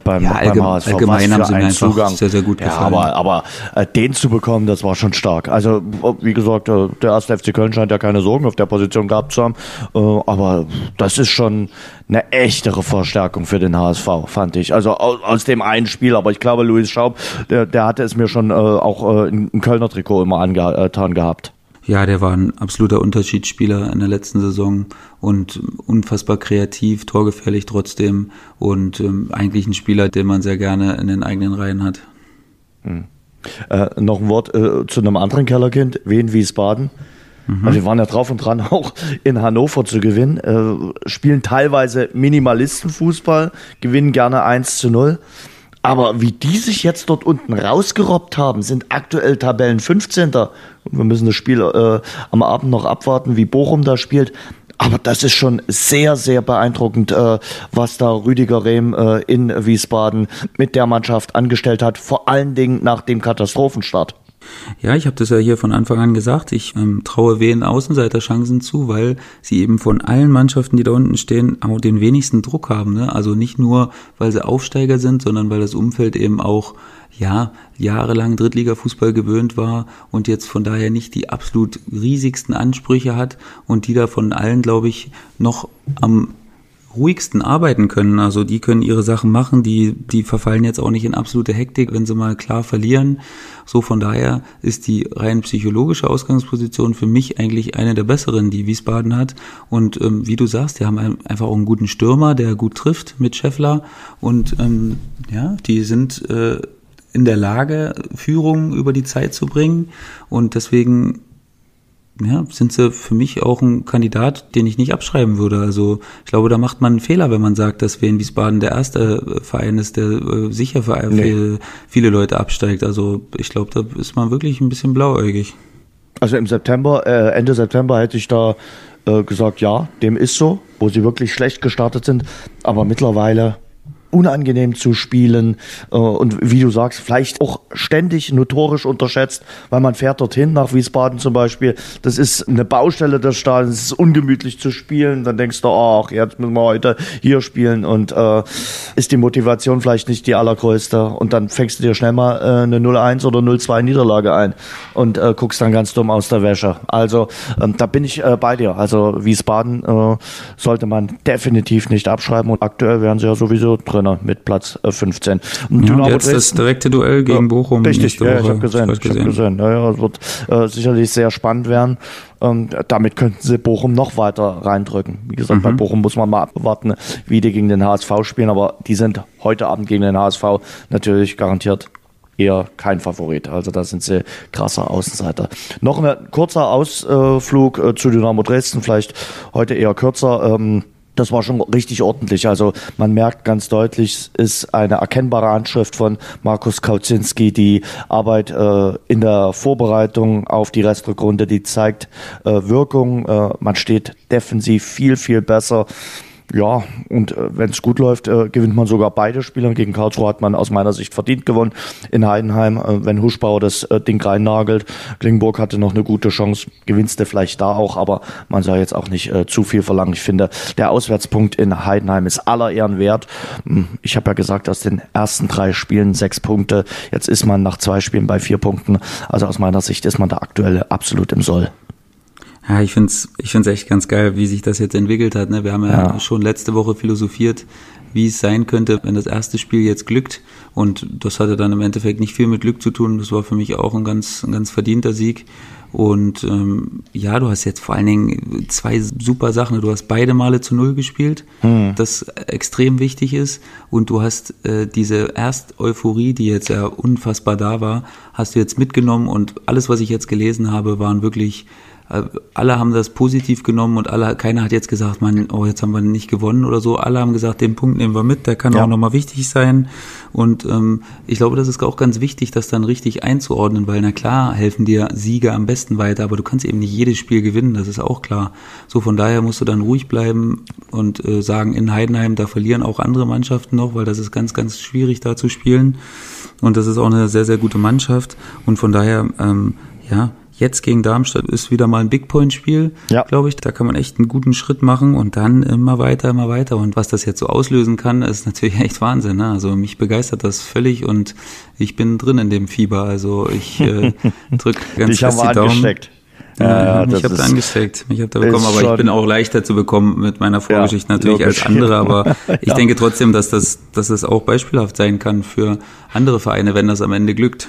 Beim, ja, allgemein, beim HSV. Allgemein haben sie mir einfach Zugang. sehr, sehr gut gefallen. Ja, aber aber äh, den zu bekommen, das war schon stark. Also, wie gesagt, äh, der erste FC Köln scheint ja keine Sorgen auf der Position gehabt zu haben. Äh, aber das ist schon eine echtere Verstärkung für den HSV, fand ich. Also aus, aus dem einen Spiel. Aber ich glaube, Luis Schaub, der, der hatte es mir schon äh, auch äh, im Kölner Trikot immer angetan gehabt. Ja, der war ein absoluter Unterschiedsspieler in der letzten Saison und unfassbar kreativ, torgefährlich trotzdem und ähm, eigentlich ein Spieler, den man sehr gerne in den eigenen Reihen hat. Hm. Äh, noch ein Wort äh, zu einem anderen Kellerkind, Wien Wiesbaden. Mhm. Also wir waren ja drauf und dran, auch in Hannover zu gewinnen. Äh, spielen teilweise Minimalistenfußball, gewinnen gerne 1 zu 0. Aber wie die sich jetzt dort unten rausgerobbt haben, sind aktuell Tabellen 15. Wir müssen das Spiel äh, am Abend noch abwarten, wie Bochum da spielt. Aber das ist schon sehr, sehr beeindruckend, äh, was da Rüdiger Rehm äh, in Wiesbaden mit der Mannschaft angestellt hat, vor allen Dingen nach dem Katastrophenstart. Ja, ich habe das ja hier von Anfang an gesagt. Ich ähm, traue Wien Außenseiterchancen zu, weil sie eben von allen Mannschaften, die da unten stehen, auch den wenigsten Druck haben. Ne? Also nicht nur, weil sie Aufsteiger sind, sondern weil das Umfeld eben auch ja jahrelang Drittliga-Fußball gewöhnt war und jetzt von daher nicht die absolut riesigsten Ansprüche hat und die da von allen, glaube ich, noch am ruhigsten arbeiten können. Also die können ihre Sachen machen, die, die verfallen jetzt auch nicht in absolute Hektik, wenn sie mal klar verlieren. So von daher ist die rein psychologische Ausgangsposition für mich eigentlich eine der besseren, die Wiesbaden hat. Und ähm, wie du sagst, die haben einfach auch einen guten Stürmer, der gut trifft mit Scheffler. Und ähm, ja, die sind äh, in der Lage, Führung über die Zeit zu bringen. Und deswegen ja, sind sie für mich auch ein Kandidat, den ich nicht abschreiben würde. Also ich glaube, da macht man einen Fehler, wenn man sagt, dass wir in Wiesbaden der erste äh, Verein ist, der äh, sicher für nee. viele Leute absteigt. Also ich glaube, da ist man wirklich ein bisschen blauäugig. Also im September, äh, Ende September hätte ich da äh, gesagt, ja, dem ist so, wo sie wirklich schlecht gestartet sind. Aber mittlerweile unangenehm zu spielen äh, und wie du sagst, vielleicht auch ständig notorisch unterschätzt, weil man fährt dorthin nach Wiesbaden zum Beispiel. Das ist eine Baustelle des Stadions, es ist ungemütlich zu spielen. Dann denkst du, ach, jetzt müssen wir heute hier spielen und äh, ist die Motivation vielleicht nicht die allergrößte und dann fängst du dir schnell mal äh, eine 0-1 oder 0-2 Niederlage ein und äh, guckst dann ganz dumm aus der Wäsche. Also ähm, da bin ich äh, bei dir. Also Wiesbaden äh, sollte man definitiv nicht abschreiben und aktuell wären sie ja sowieso drin drin mit Platz 15. Und ja, Dynamo jetzt Dresden, das direkte Duell gegen ja, Bochum. Richtig, ja, ich habe gesehen. Ich gesehen. Hab gesehen. Ja, ja, es wird äh, sicherlich sehr spannend werden. Ähm, damit könnten sie Bochum noch weiter reindrücken. Wie gesagt, mhm. bei Bochum muss man mal abwarten, wie die gegen den HSV spielen, aber die sind heute Abend gegen den HSV natürlich garantiert eher kein Favorit. Also da sind sie krasser Außenseiter. Noch ein kurzer Ausflug äh, zu Dynamo Dresden, vielleicht heute eher kürzer. Ähm, das war schon richtig ordentlich. Also man merkt ganz deutlich, es ist eine erkennbare Anschrift von Markus Kauzinski, die Arbeit äh, in der Vorbereitung auf die Restrückrunde, die zeigt äh, Wirkung. Äh, man steht defensiv viel, viel besser. Ja, und äh, wenn es gut läuft, äh, gewinnt man sogar beide Spiele. Gegen Karlsruhe hat man aus meiner Sicht verdient gewonnen. In Heidenheim, äh, wenn Huschbauer das äh, Ding reinnagelt. Klingenburg hatte noch eine gute Chance, gewinnst du vielleicht da auch, aber man soll jetzt auch nicht äh, zu viel verlangen. Ich finde, der Auswärtspunkt in Heidenheim ist aller Ehren wert. Hm, ich habe ja gesagt, aus den ersten drei Spielen sechs Punkte. Jetzt ist man nach zwei Spielen bei vier Punkten. Also aus meiner Sicht ist man da aktuell absolut im Soll. Ja, ich find's, ich find's echt ganz geil, wie sich das jetzt entwickelt hat. Ne? Wir haben ja, ja, schon letzte Woche philosophiert, wie es sein könnte, wenn das erste Spiel jetzt glückt. Und das hatte dann im Endeffekt nicht viel mit Glück zu tun. Das war für mich auch ein ganz, ein ganz verdienter Sieg. Und ähm, ja, du hast jetzt vor allen Dingen zwei super Sachen. Du hast beide Male zu Null gespielt, hm. das extrem wichtig ist. Und du hast äh, diese Erst-Euphorie, die jetzt ja unfassbar da war, hast du jetzt mitgenommen. Und alles, was ich jetzt gelesen habe, waren wirklich alle haben das positiv genommen und alle, keiner hat jetzt gesagt, man, oh, jetzt haben wir nicht gewonnen oder so. Alle haben gesagt, den Punkt nehmen wir mit, der kann ja. auch nochmal wichtig sein. Und ähm, ich glaube, das ist auch ganz wichtig, das dann richtig einzuordnen, weil na klar helfen dir Sieger am besten weiter, aber du kannst eben nicht jedes Spiel gewinnen, das ist auch klar. So von daher musst du dann ruhig bleiben und äh, sagen, in Heidenheim, da verlieren auch andere Mannschaften noch, weil das ist ganz, ganz schwierig da zu spielen. Und das ist auch eine sehr, sehr gute Mannschaft. Und von daher, ähm, ja, Jetzt gegen Darmstadt ist wieder mal ein Big Point Spiel, ja. glaube ich. Da kann man echt einen guten Schritt machen und dann immer weiter, immer weiter. Und was das jetzt so auslösen kann, ist natürlich echt Wahnsinn. Ne? Also mich begeistert das völlig und ich bin drin in dem Fieber. Also ich äh, drücke ganz Dich fest die Daumen. Angesteckt. Ja, ja, mich habt angesteckt, mich habt ihr bekommen, aber ich bin auch leichter zu bekommen mit meiner Vorgeschichte ja, natürlich logisch. als andere, aber ich denke trotzdem, dass das, dass das auch beispielhaft sein kann für andere Vereine, wenn das am Ende glückt.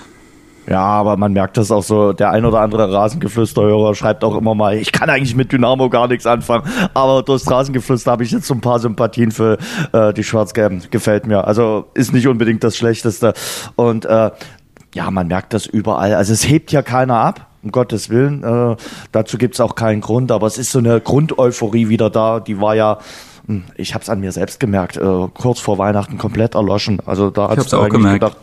Ja, aber man merkt das auch so, der ein oder andere Rasengeflüsterhörer schreibt auch immer mal, ich kann eigentlich mit Dynamo gar nichts anfangen, aber durchs Rasengeflüster habe ich jetzt so ein paar Sympathien für äh, die Schwarz-Gelben. Gefällt mir. Also ist nicht unbedingt das Schlechteste. Und äh, ja, man merkt das überall. Also es hebt ja keiner ab um Gottes Willen. Äh, dazu gibt's auch keinen Grund, aber es ist so eine Grundeuphorie wieder da. Die war ja, hm, ich habe es an mir selbst gemerkt, äh, kurz vor Weihnachten komplett erloschen. Also da hat auch gemerkt. gedacht,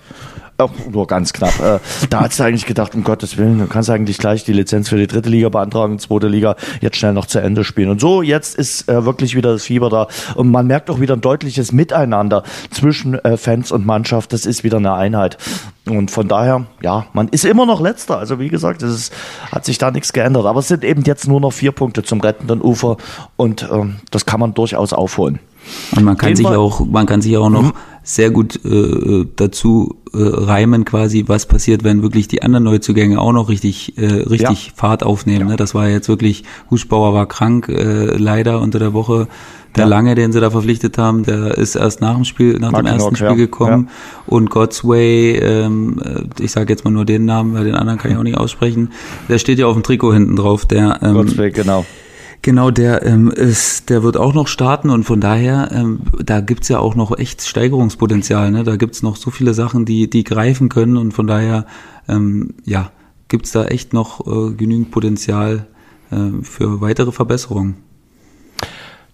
auch nur ganz knapp. Äh, da hat's eigentlich gedacht, um Gottes Willen, du kannst eigentlich gleich die Lizenz für die dritte Liga beantragen, zweite Liga jetzt schnell noch zu Ende spielen. Und so, jetzt ist äh, wirklich wieder das Fieber da. Und man merkt auch wieder ein deutliches Miteinander zwischen äh, Fans und Mannschaft. Das ist wieder eine Einheit. Und von daher, ja, man ist immer noch letzter. Also wie gesagt, es ist, hat sich da nichts geändert. Aber es sind eben jetzt nur noch vier Punkte zum rettenden Ufer und ähm, das kann man durchaus aufholen. Und man kann sich auch, man kann sich auch noch mhm. Sehr gut äh, dazu äh, reimen, quasi, was passiert, wenn wirklich die anderen Neuzugänge auch noch richtig, äh, richtig ja. Fahrt aufnehmen. Ja. Ne? Das war jetzt wirklich, Huschbauer war krank, äh, leider unter der Woche. Der ja. Lange, den sie da verpflichtet haben, der ist erst nach dem Spiel, nach Mark dem ersten Spiel gekommen. Und Godsway, ähm, äh, ich sage jetzt mal nur den Namen, weil den anderen kann ich auch nicht aussprechen. Der steht ja auf dem Trikot hinten drauf. Der ähm, Godsway, genau Genau, der ähm, ist, der wird auch noch starten und von daher, ähm, da gibt's ja auch noch echt Steigerungspotenzial. Ne? Da gibt's noch so viele Sachen, die, die greifen können und von daher, ähm, ja, gibt's da echt noch äh, genügend Potenzial äh, für weitere Verbesserungen.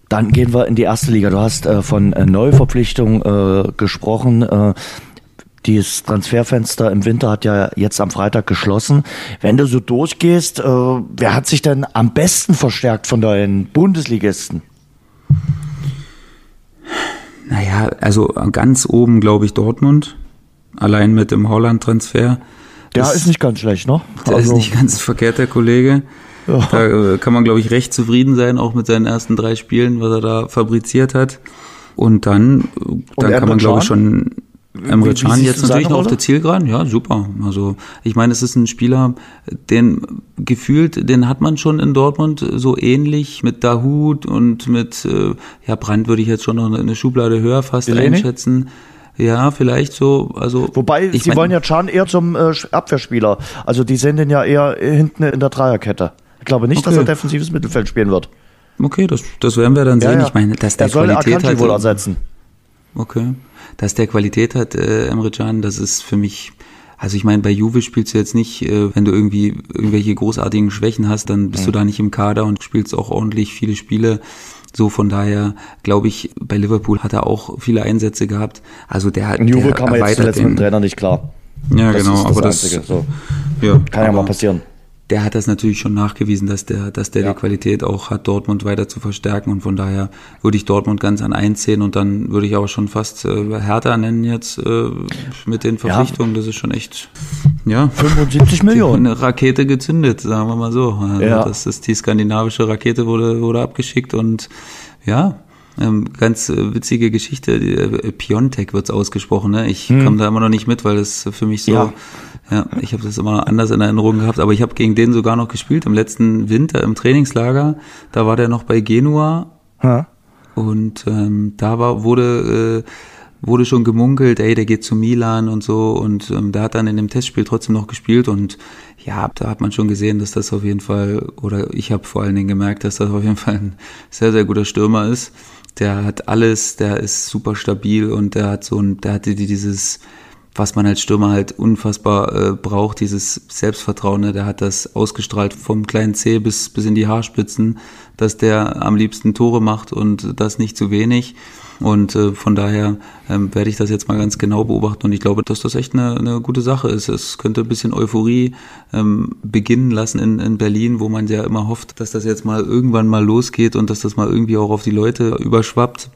Dann gehen wir in die erste Liga. Du hast äh, von äh, Neuverpflichtung äh, gesprochen. Äh, dieses Transferfenster im Winter hat ja jetzt am Freitag geschlossen. Wenn du so durchgehst, äh, wer hat sich denn am besten verstärkt von deinen Bundesligisten? Naja, also ganz oben glaube ich Dortmund. Allein mit dem Holland-Transfer. Der ist, ist, nicht ganz schlecht, ne? Der also. ist nicht ganz verkehrt, der Kollege. Ja. Da äh, kann man, glaube ich, recht zufrieden sein, auch mit seinen ersten drei Spielen, was er da fabriziert hat. Und dann, dann kann man, glaube ich, schon Emre Can jetzt natürlich noch auf der Zielgeraden, ja, super. Also ich meine, es ist ein Spieler, den gefühlt, den hat man schon in Dortmund so ähnlich mit Dahut und mit, äh, ja, Brandt würde ich jetzt schon noch eine Schublade höher fast Eleni? einschätzen. Ja, vielleicht so, also. Wobei, sie mein, wollen ja Can eher zum äh, Abwehrspieler. Also die sehen den ja eher hinten in der Dreierkette. Ich glaube nicht, okay. dass er defensives Mittelfeld spielen wird. Okay, das, das werden wir dann sehen. Ja. Ich meine, dass der er soll Qualität Akanji hat. wohl ersetzen. Okay dass der Qualität hat, äh, Emre Can, das ist für mich also ich meine, bei Juve spielst du jetzt nicht, äh, wenn du irgendwie irgendwelche großartigen Schwächen hast, dann bist mhm. du da nicht im Kader und spielst auch ordentlich viele Spiele. So von daher glaube ich, bei Liverpool hat er auch viele Einsätze gehabt. Also der hat. In Juve kam er jetzt zuletzt mit dem Trainer nicht klar. Ja, das genau, das aber das, so. ja, kann ja mal passieren der hat das natürlich schon nachgewiesen, dass der, dass der ja. die Qualität auch hat, Dortmund weiter zu verstärken. Und von daher würde ich Dortmund ganz an eins sehen und dann würde ich aber schon fast äh, Hertha nennen jetzt äh, mit den Verpflichtungen. Ja. Das ist schon echt, ja. 75 Millionen. Eine Rakete gezündet, sagen wir mal so. Also ja. Das ist die skandinavische Rakete wurde, wurde abgeschickt und ja, ähm, ganz äh, witzige Geschichte. Äh, Piontek wird's ausgesprochen. Ne? Ich hm. komme da immer noch nicht mit, weil es für mich so. Ja, ja ich habe das immer anders in Erinnerung gehabt. Aber ich habe gegen den sogar noch gespielt im letzten Winter im Trainingslager. Da war der noch bei Genua. Ha. Und ähm, da war wurde äh, wurde schon gemunkelt, ey, der geht zu Milan und so und ähm, der hat dann in dem Testspiel trotzdem noch gespielt und ja, da hat man schon gesehen, dass das auf jeden Fall, oder ich habe vor allen Dingen gemerkt, dass das auf jeden Fall ein sehr, sehr guter Stürmer ist der hat alles, der ist super stabil und der hat so ein, der hatte dieses, was man als Stürmer halt unfassbar äh, braucht, dieses Selbstvertrauen, ne? der hat das ausgestrahlt vom kleinen C bis, bis in die Haarspitzen, dass der am liebsten Tore macht und das nicht zu wenig. Und äh, von daher ähm, werde ich das jetzt mal ganz genau beobachten und ich glaube, dass das echt eine, eine gute Sache ist. Es könnte ein bisschen Euphorie ähm, beginnen lassen in, in Berlin, wo man ja immer hofft, dass das jetzt mal irgendwann mal losgeht und dass das mal irgendwie auch auf die Leute überschwappt.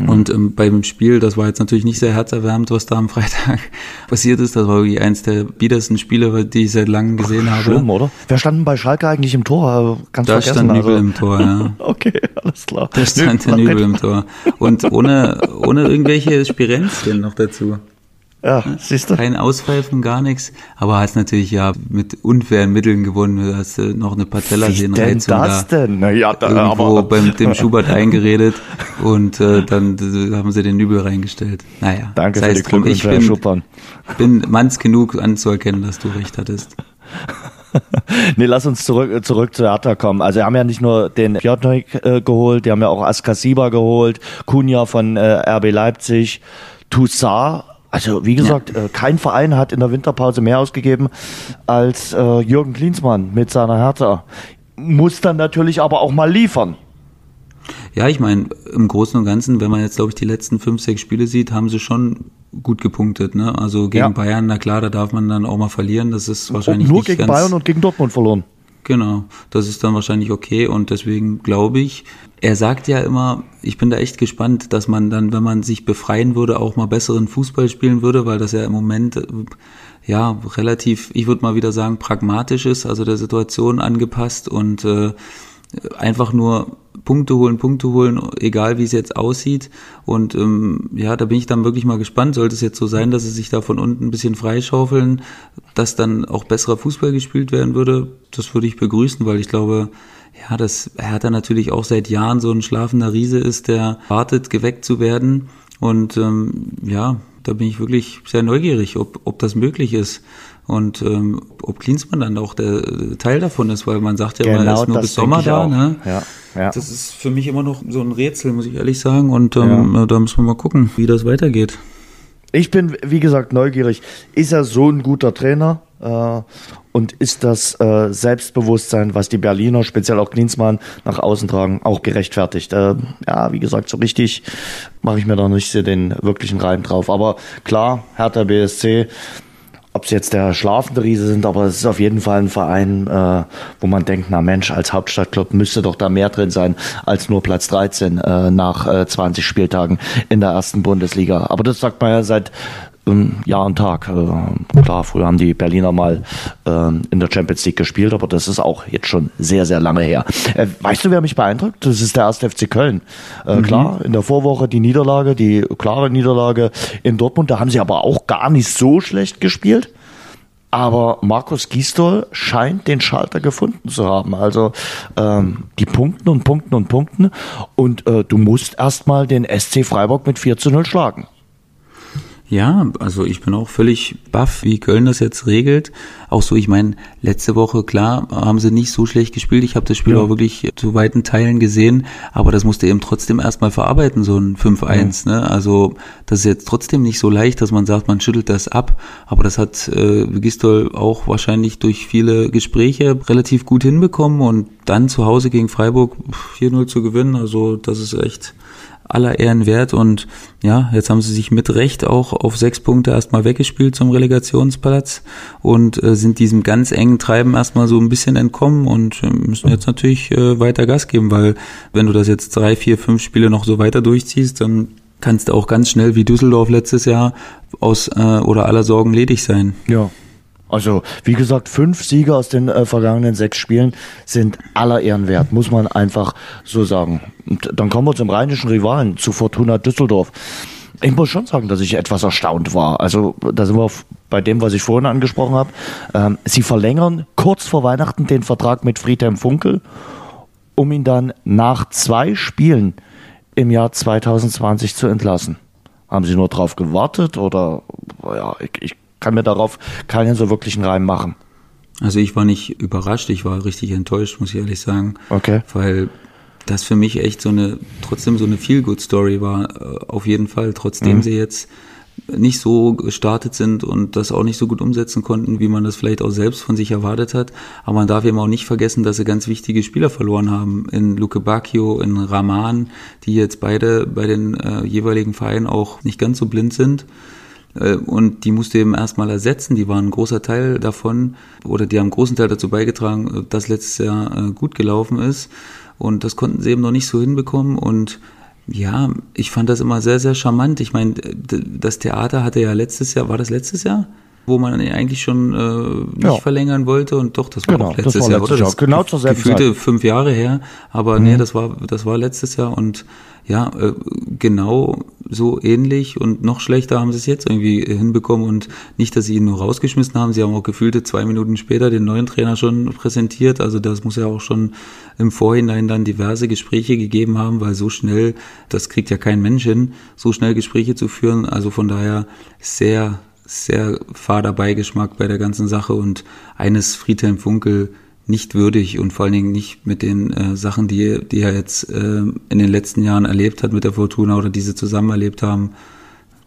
Mhm. Und ähm, beim Spiel, das war jetzt natürlich nicht sehr herzerwärmend, was da am Freitag passiert ist. Das war wirklich eins der biedersten Spiele, die ich seit langem gesehen Ach, habe. Schlimm, oder? Wer stand denn bei Schalke eigentlich im Tor? Ganz da vergessen. stand Nübel also. im Tor, ja. okay, alles klar. Da stand der Nübel im Tor. Und ohne, ohne irgendwelche Spirenzchen noch dazu. Ja, siehst du. Kein Auspfeifen, gar nichts. Aber hast natürlich ja mit unfairen Mitteln gewonnen. Du hast äh, noch eine Patellasehnenreizung da. das denn? Na ja, da, irgendwo aber, beim dem Schubert eingeredet und äh, dann äh, haben sie den Übel reingestellt. Naja. Danke das heißt, für die ich bin, Schuppern. bin manns genug anzuerkennen, dass du recht hattest. nee, lass uns zurück, zurück zu Hertha kommen. Also, wir haben ja nicht nur den Pjotnik äh, geholt, die haben ja auch Askasiba geholt, Kunja von äh, RB Leipzig, Toussaint also wie gesagt, ja. äh, kein Verein hat in der Winterpause mehr ausgegeben als äh, Jürgen Klinsmann mit seiner Hertha. Muss dann natürlich aber auch mal liefern. Ja, ich meine, im Großen und Ganzen, wenn man jetzt, glaube ich, die letzten fünf, sechs Spiele sieht, haben sie schon gut gepunktet. Ne? Also gegen ja. Bayern, na klar, da darf man dann auch mal verlieren. Das ist wahrscheinlich und nur gegen Bayern und gegen Dortmund verloren. Genau, das ist dann wahrscheinlich okay und deswegen glaube ich, er sagt ja immer, ich bin da echt gespannt, dass man dann, wenn man sich befreien würde, auch mal besseren Fußball spielen würde, weil das ja im Moment äh, ja relativ, ich würde mal wieder sagen, pragmatisch ist, also der Situation angepasst und äh, einfach nur Punkte holen, Punkte holen, egal wie es jetzt aussieht. Und ähm, ja, da bin ich dann wirklich mal gespannt. Sollte es jetzt so sein, dass sie sich da von unten ein bisschen freischaufeln, dass dann auch besserer Fußball gespielt werden würde, das würde ich begrüßen, weil ich glaube, ja, dass Hertha natürlich auch seit Jahren so ein schlafender Riese ist, der wartet, geweckt zu werden. Und ähm, ja, da bin ich wirklich sehr neugierig, ob, ob das möglich ist. Und ähm, ob Klinsmann dann auch der Teil davon ist, weil man sagt ja genau, immer, er ist nur bis Sommer da. Ne? Ja, ja. Das ist für mich immer noch so ein Rätsel, muss ich ehrlich sagen. Und ähm, ja. da müssen wir mal gucken, wie das weitergeht. Ich bin, wie gesagt, neugierig. Ist er so ein guter Trainer? Äh, und ist das äh, Selbstbewusstsein, was die Berliner, speziell auch Klinsmann, nach außen tragen, auch gerechtfertigt? Äh, ja, wie gesagt, so richtig mache ich mir da nicht so den wirklichen Reim drauf. Aber klar, Hertha BSC, ob es jetzt der schlafende Riese sind, aber es ist auf jeden Fall ein Verein, äh, wo man denkt, na Mensch, als Hauptstadtclub müsste doch da mehr drin sein als nur Platz 13 äh, nach äh, 20 Spieltagen in der ersten Bundesliga. Aber das sagt man ja seit Jahr und Tag. Äh, klar, früher haben die Berliner mal äh, in der Champions League gespielt, aber das ist auch jetzt schon sehr, sehr lange her. Äh, weißt du, wer mich beeindruckt? Das ist der erste FC Köln. Äh, mhm. Klar, in der Vorwoche die Niederlage, die klare Niederlage in Dortmund, da haben sie aber auch gar nicht so schlecht gespielt. Aber Markus Gisdol scheint den Schalter gefunden zu haben. Also ähm, die Punkten und Punkten und Punkten. Und äh, du musst erstmal den SC Freiburg mit 4 zu 0 schlagen. Ja, also ich bin auch völlig baff, wie Köln das jetzt regelt. Auch so, ich meine, letzte Woche, klar, haben sie nicht so schlecht gespielt. Ich habe das Spiel ja. auch wirklich zu weiten Teilen gesehen, aber das musste eben trotzdem erstmal verarbeiten, so ein 5-1. Ja. Ne? Also das ist jetzt trotzdem nicht so leicht, dass man sagt, man schüttelt das ab. Aber das hat äh, Gistol auch wahrscheinlich durch viele Gespräche relativ gut hinbekommen und dann zu Hause gegen Freiburg 4-0 zu gewinnen. Also das ist echt aller Ehren wert und ja, jetzt haben sie sich mit Recht auch auf sechs Punkte erstmal weggespielt zum Relegationsplatz und äh, sind diesem ganz engen Treiben erstmal so ein bisschen entkommen und äh, müssen jetzt natürlich äh, weiter Gas geben, weil wenn du das jetzt drei, vier, fünf Spiele noch so weiter durchziehst, dann kannst du auch ganz schnell wie Düsseldorf letztes Jahr aus äh, oder aller Sorgen ledig sein. Ja, also, wie gesagt, fünf Siege aus den äh, vergangenen sechs Spielen sind aller Ehren wert, muss man einfach so sagen. Und dann kommen wir zum rheinischen Rivalen, zu Fortuna Düsseldorf. Ich muss schon sagen, dass ich etwas erstaunt war. Also, da sind wir bei dem, was ich vorhin angesprochen habe. Ähm, sie verlängern kurz vor Weihnachten den Vertrag mit Friedhelm Funkel, um ihn dann nach zwei Spielen im Jahr 2020 zu entlassen. Haben Sie nur drauf gewartet oder ja, ich, ich kann mir darauf keinen so wirklichen Reim machen. Also ich war nicht überrascht, ich war richtig enttäuscht, muss ich ehrlich sagen. Okay. Weil das für mich echt so eine, trotzdem so eine Feel-Good-Story war, äh, auf jeden Fall, trotzdem mhm. sie jetzt nicht so gestartet sind und das auch nicht so gut umsetzen konnten, wie man das vielleicht auch selbst von sich erwartet hat. Aber man darf eben auch nicht vergessen, dass sie ganz wichtige Spieler verloren haben. In Luke Bacchio, in Raman, die jetzt beide bei den äh, jeweiligen Vereinen auch nicht ganz so blind sind. Äh, und die musste eben erstmal ersetzen. Die waren ein großer Teil davon oder die haben einen großen Teil dazu beigetragen, äh, dass letztes Jahr äh, gut gelaufen ist. Und das konnten sie eben noch nicht so hinbekommen. Und ja, ich fand das immer sehr, sehr charmant. Ich meine, das Theater hatte ja letztes Jahr, war das letztes Jahr? Wo man eigentlich schon äh, nicht ja. verlängern wollte und doch, das war genau, letztes war Jahr, letztes oder? Das genau zur selben gefühlte Zeit. fünf Jahre her, aber mhm. nee, das war das war letztes Jahr und ja, äh, genau so ähnlich und noch schlechter haben sie es jetzt irgendwie hinbekommen und nicht, dass sie ihn nur rausgeschmissen haben, sie haben auch gefühlte zwei Minuten später den neuen Trainer schon präsentiert, also das muss ja auch schon im Vorhinein dann diverse Gespräche gegeben haben, weil so schnell, das kriegt ja kein Mensch hin, so schnell Gespräche zu führen, also von daher sehr, sehr fader Beigeschmack bei der ganzen Sache und eines Friedhelm Funkel nicht würdig und vor allen Dingen nicht mit den äh, Sachen, die, die er jetzt äh, in den letzten Jahren erlebt hat mit der Fortuna oder diese zusammen erlebt haben.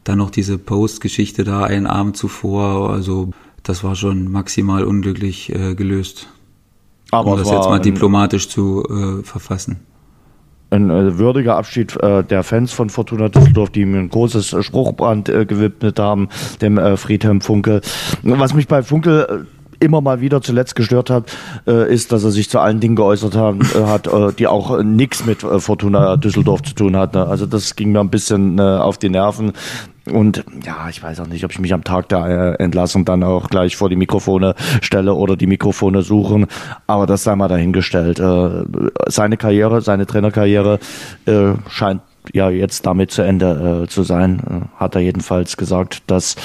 Dann noch diese Post-Geschichte da einen Abend zuvor, also das war schon maximal unglücklich äh, gelöst. Aber um das jetzt mal diplomatisch zu äh, verfassen ein äh, würdiger Abschied äh, der Fans von Fortuna Düsseldorf, die ihm ein großes äh, Spruchbrand äh, gewidmet haben, dem äh, Friedhelm Funkel. Was mich bei Funkel äh, immer mal wieder zuletzt gestört hat, äh, ist, dass er sich zu allen Dingen geäußert hat, äh, hat äh, die auch äh, nichts mit äh, Fortuna Düsseldorf zu tun hatten. Also das ging mir ein bisschen äh, auf die Nerven. Und ja, ich weiß auch nicht, ob ich mich am Tag der Entlassung dann auch gleich vor die Mikrofone stelle oder die Mikrofone suchen. Aber das sei mal dahingestellt. Seine Karriere, seine Trainerkarriere scheint ja jetzt damit zu Ende zu sein. Hat er jedenfalls gesagt, dass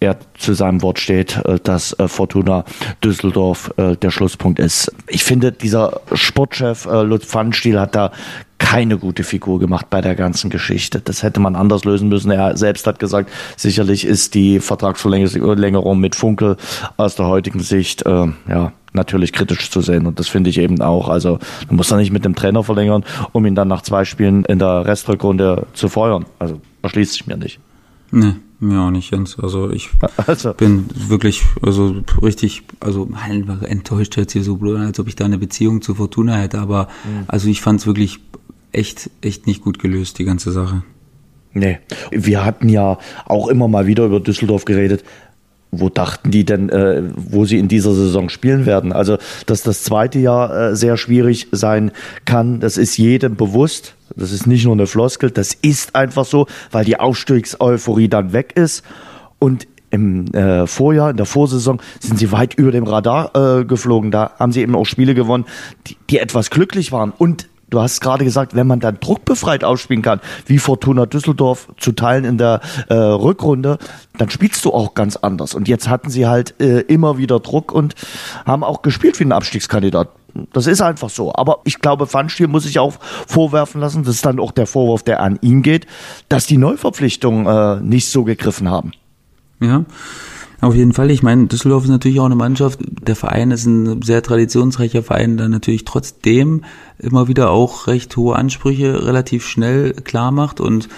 er zu seinem Wort steht, äh, dass äh, Fortuna Düsseldorf äh, der Schlusspunkt ist. Ich finde, dieser Sportchef Lutz Pfannenstiel hat da keine gute Figur gemacht bei der ganzen Geschichte. Das hätte man anders lösen müssen. Er selbst hat gesagt, sicherlich ist die Vertragsverlängerung mit Funkel aus der heutigen Sicht äh, ja natürlich kritisch zu sehen. Und das finde ich eben auch. Also man muss da nicht mit dem Trainer verlängern, um ihn dann nach zwei Spielen in der Restrückrunde zu feuern. Also erschließt sich mir nicht. Nee. Mir auch nicht, Jens. Also ich also. bin wirklich, also richtig, also enttäuscht jetzt hier so blöd, als ob ich da eine Beziehung zu Fortuna hätte. Aber mhm. also ich fand es wirklich echt, echt nicht gut gelöst, die ganze Sache. Nee. Wir hatten ja auch immer mal wieder über Düsseldorf geredet. Wo dachten die denn, äh, wo sie in dieser Saison spielen werden? Also, dass das zweite Jahr äh, sehr schwierig sein kann, das ist jedem bewusst. Das ist nicht nur eine Floskel, das ist einfach so, weil die Aufstiegseuphorie dann weg ist. Und im äh, Vorjahr, in der Vorsaison, sind sie weit über dem Radar äh, geflogen. Da haben sie eben auch Spiele gewonnen, die, die etwas glücklich waren. Und du hast gerade gesagt, wenn man dann druckbefreit ausspielen kann, wie Fortuna Düsseldorf zu Teilen in der äh, Rückrunde, dann spielst du auch ganz anders. Und jetzt hatten sie halt äh, immer wieder Druck und haben auch gespielt wie ein Abstiegskandidat. Das ist einfach so. Aber ich glaube, Pfannstiel muss sich auch vorwerfen lassen, das ist dann auch der Vorwurf, der an ihn geht, dass die Neuverpflichtungen äh, nicht so gegriffen haben. Ja. Auf jeden Fall. Ich meine, Düsseldorf ist natürlich auch eine Mannschaft. Der Verein ist ein sehr traditionsreicher Verein, der natürlich trotzdem immer wieder auch recht hohe Ansprüche relativ schnell klar macht und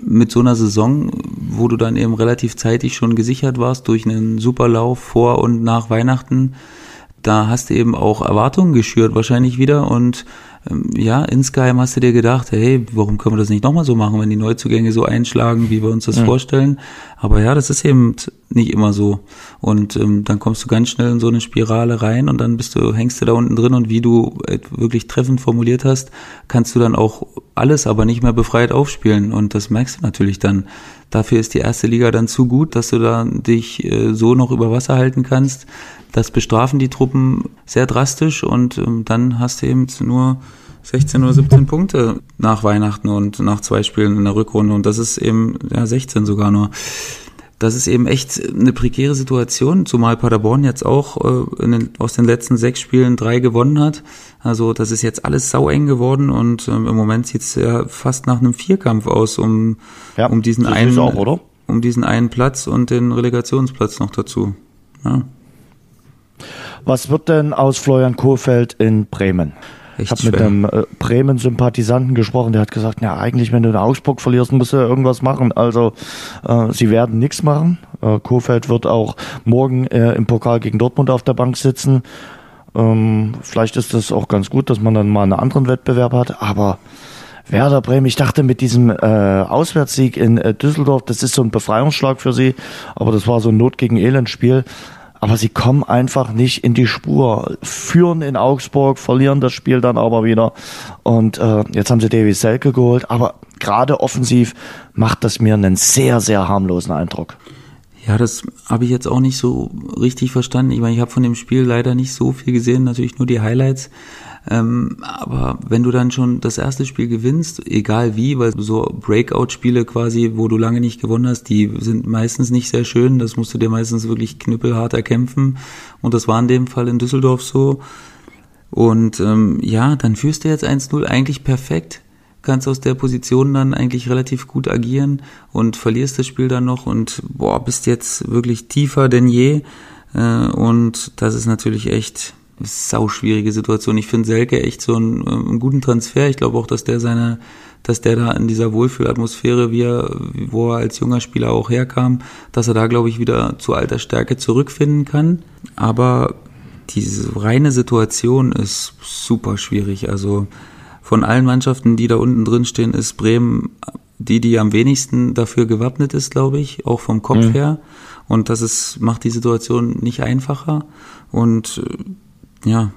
mit so einer Saison, wo du dann eben relativ zeitig schon gesichert warst durch einen Superlauf vor und nach Weihnachten, da hast du eben auch Erwartungen geschürt wahrscheinlich wieder und ähm, ja, insgeheim hast du dir gedacht, hey, warum können wir das nicht nochmal so machen, wenn die Neuzugänge so einschlagen, wie wir uns das ja. vorstellen. Aber ja, das ist eben nicht immer so. Und ähm, dann kommst du ganz schnell in so eine Spirale rein und dann bist du, hängst du da unten drin und wie du wirklich treffend formuliert hast, kannst du dann auch alles aber nicht mehr befreit aufspielen. Und das merkst du natürlich dann. Dafür ist die erste Liga dann zu gut, dass du da dich äh, so noch über Wasser halten kannst. Das bestrafen die Truppen sehr drastisch und ähm, dann hast du eben nur 16 oder 17 Punkte nach Weihnachten und nach zwei Spielen in der Rückrunde und das ist eben ja 16 sogar nur. Das ist eben echt eine prekäre Situation, zumal Paderborn jetzt auch äh, den, aus den letzten sechs Spielen drei gewonnen hat. Also das ist jetzt alles saueng geworden und ähm, im Moment sieht es ja fast nach einem Vierkampf aus um, ja, um diesen einen auch, um diesen einen Platz und den Relegationsplatz noch dazu. Ja. Was wird denn aus Florian Kohfeldt in Bremen? Ich habe mit einem äh, Bremen-Sympathisanten gesprochen, der hat gesagt, ja eigentlich, wenn du in Augsburg verlierst, musst du irgendwas machen. Also äh, sie werden nichts machen. Äh, Kohfeldt wird auch morgen äh, im Pokal gegen Dortmund auf der Bank sitzen. Ähm, vielleicht ist das auch ganz gut, dass man dann mal einen anderen Wettbewerb hat, aber Werder Bremen, ich dachte mit diesem äh, Auswärtssieg in äh, Düsseldorf, das ist so ein Befreiungsschlag für sie, aber das war so ein Not gegen Elend-Spiel aber sie kommen einfach nicht in die Spur. Führen in Augsburg, verlieren das Spiel dann aber wieder. Und äh, jetzt haben sie Davy Selke geholt, aber gerade offensiv macht das mir einen sehr, sehr harmlosen Eindruck. Ja, das habe ich jetzt auch nicht so richtig verstanden. Ich meine, ich habe von dem Spiel leider nicht so viel gesehen, natürlich nur die Highlights. Ähm, aber wenn du dann schon das erste Spiel gewinnst, egal wie, weil so Breakout-Spiele quasi, wo du lange nicht gewonnen hast, die sind meistens nicht sehr schön. Das musst du dir meistens wirklich knüppelhart erkämpfen. Und das war in dem Fall in Düsseldorf so. Und ähm, ja, dann führst du jetzt 1-0 eigentlich perfekt kannst aus der Position dann eigentlich relativ gut agieren und verlierst das Spiel dann noch und boah, bist jetzt wirklich tiefer denn je. Äh, und das ist natürlich echt sau schwierige Situation. Ich finde Selke echt so einen, einen guten Transfer. Ich glaube auch, dass der seine, dass der da in dieser Wohlfühlatmosphäre, wie er, wo er als junger Spieler auch herkam, dass er da, glaube ich, wieder zu alter Stärke zurückfinden kann. Aber diese reine Situation ist super schwierig. Also von allen Mannschaften, die da unten drin stehen, ist Bremen die, die am wenigsten dafür gewappnet ist, glaube ich, auch vom Kopf mhm. her. Und das ist, macht die Situation nicht einfacher. Und äh, ja,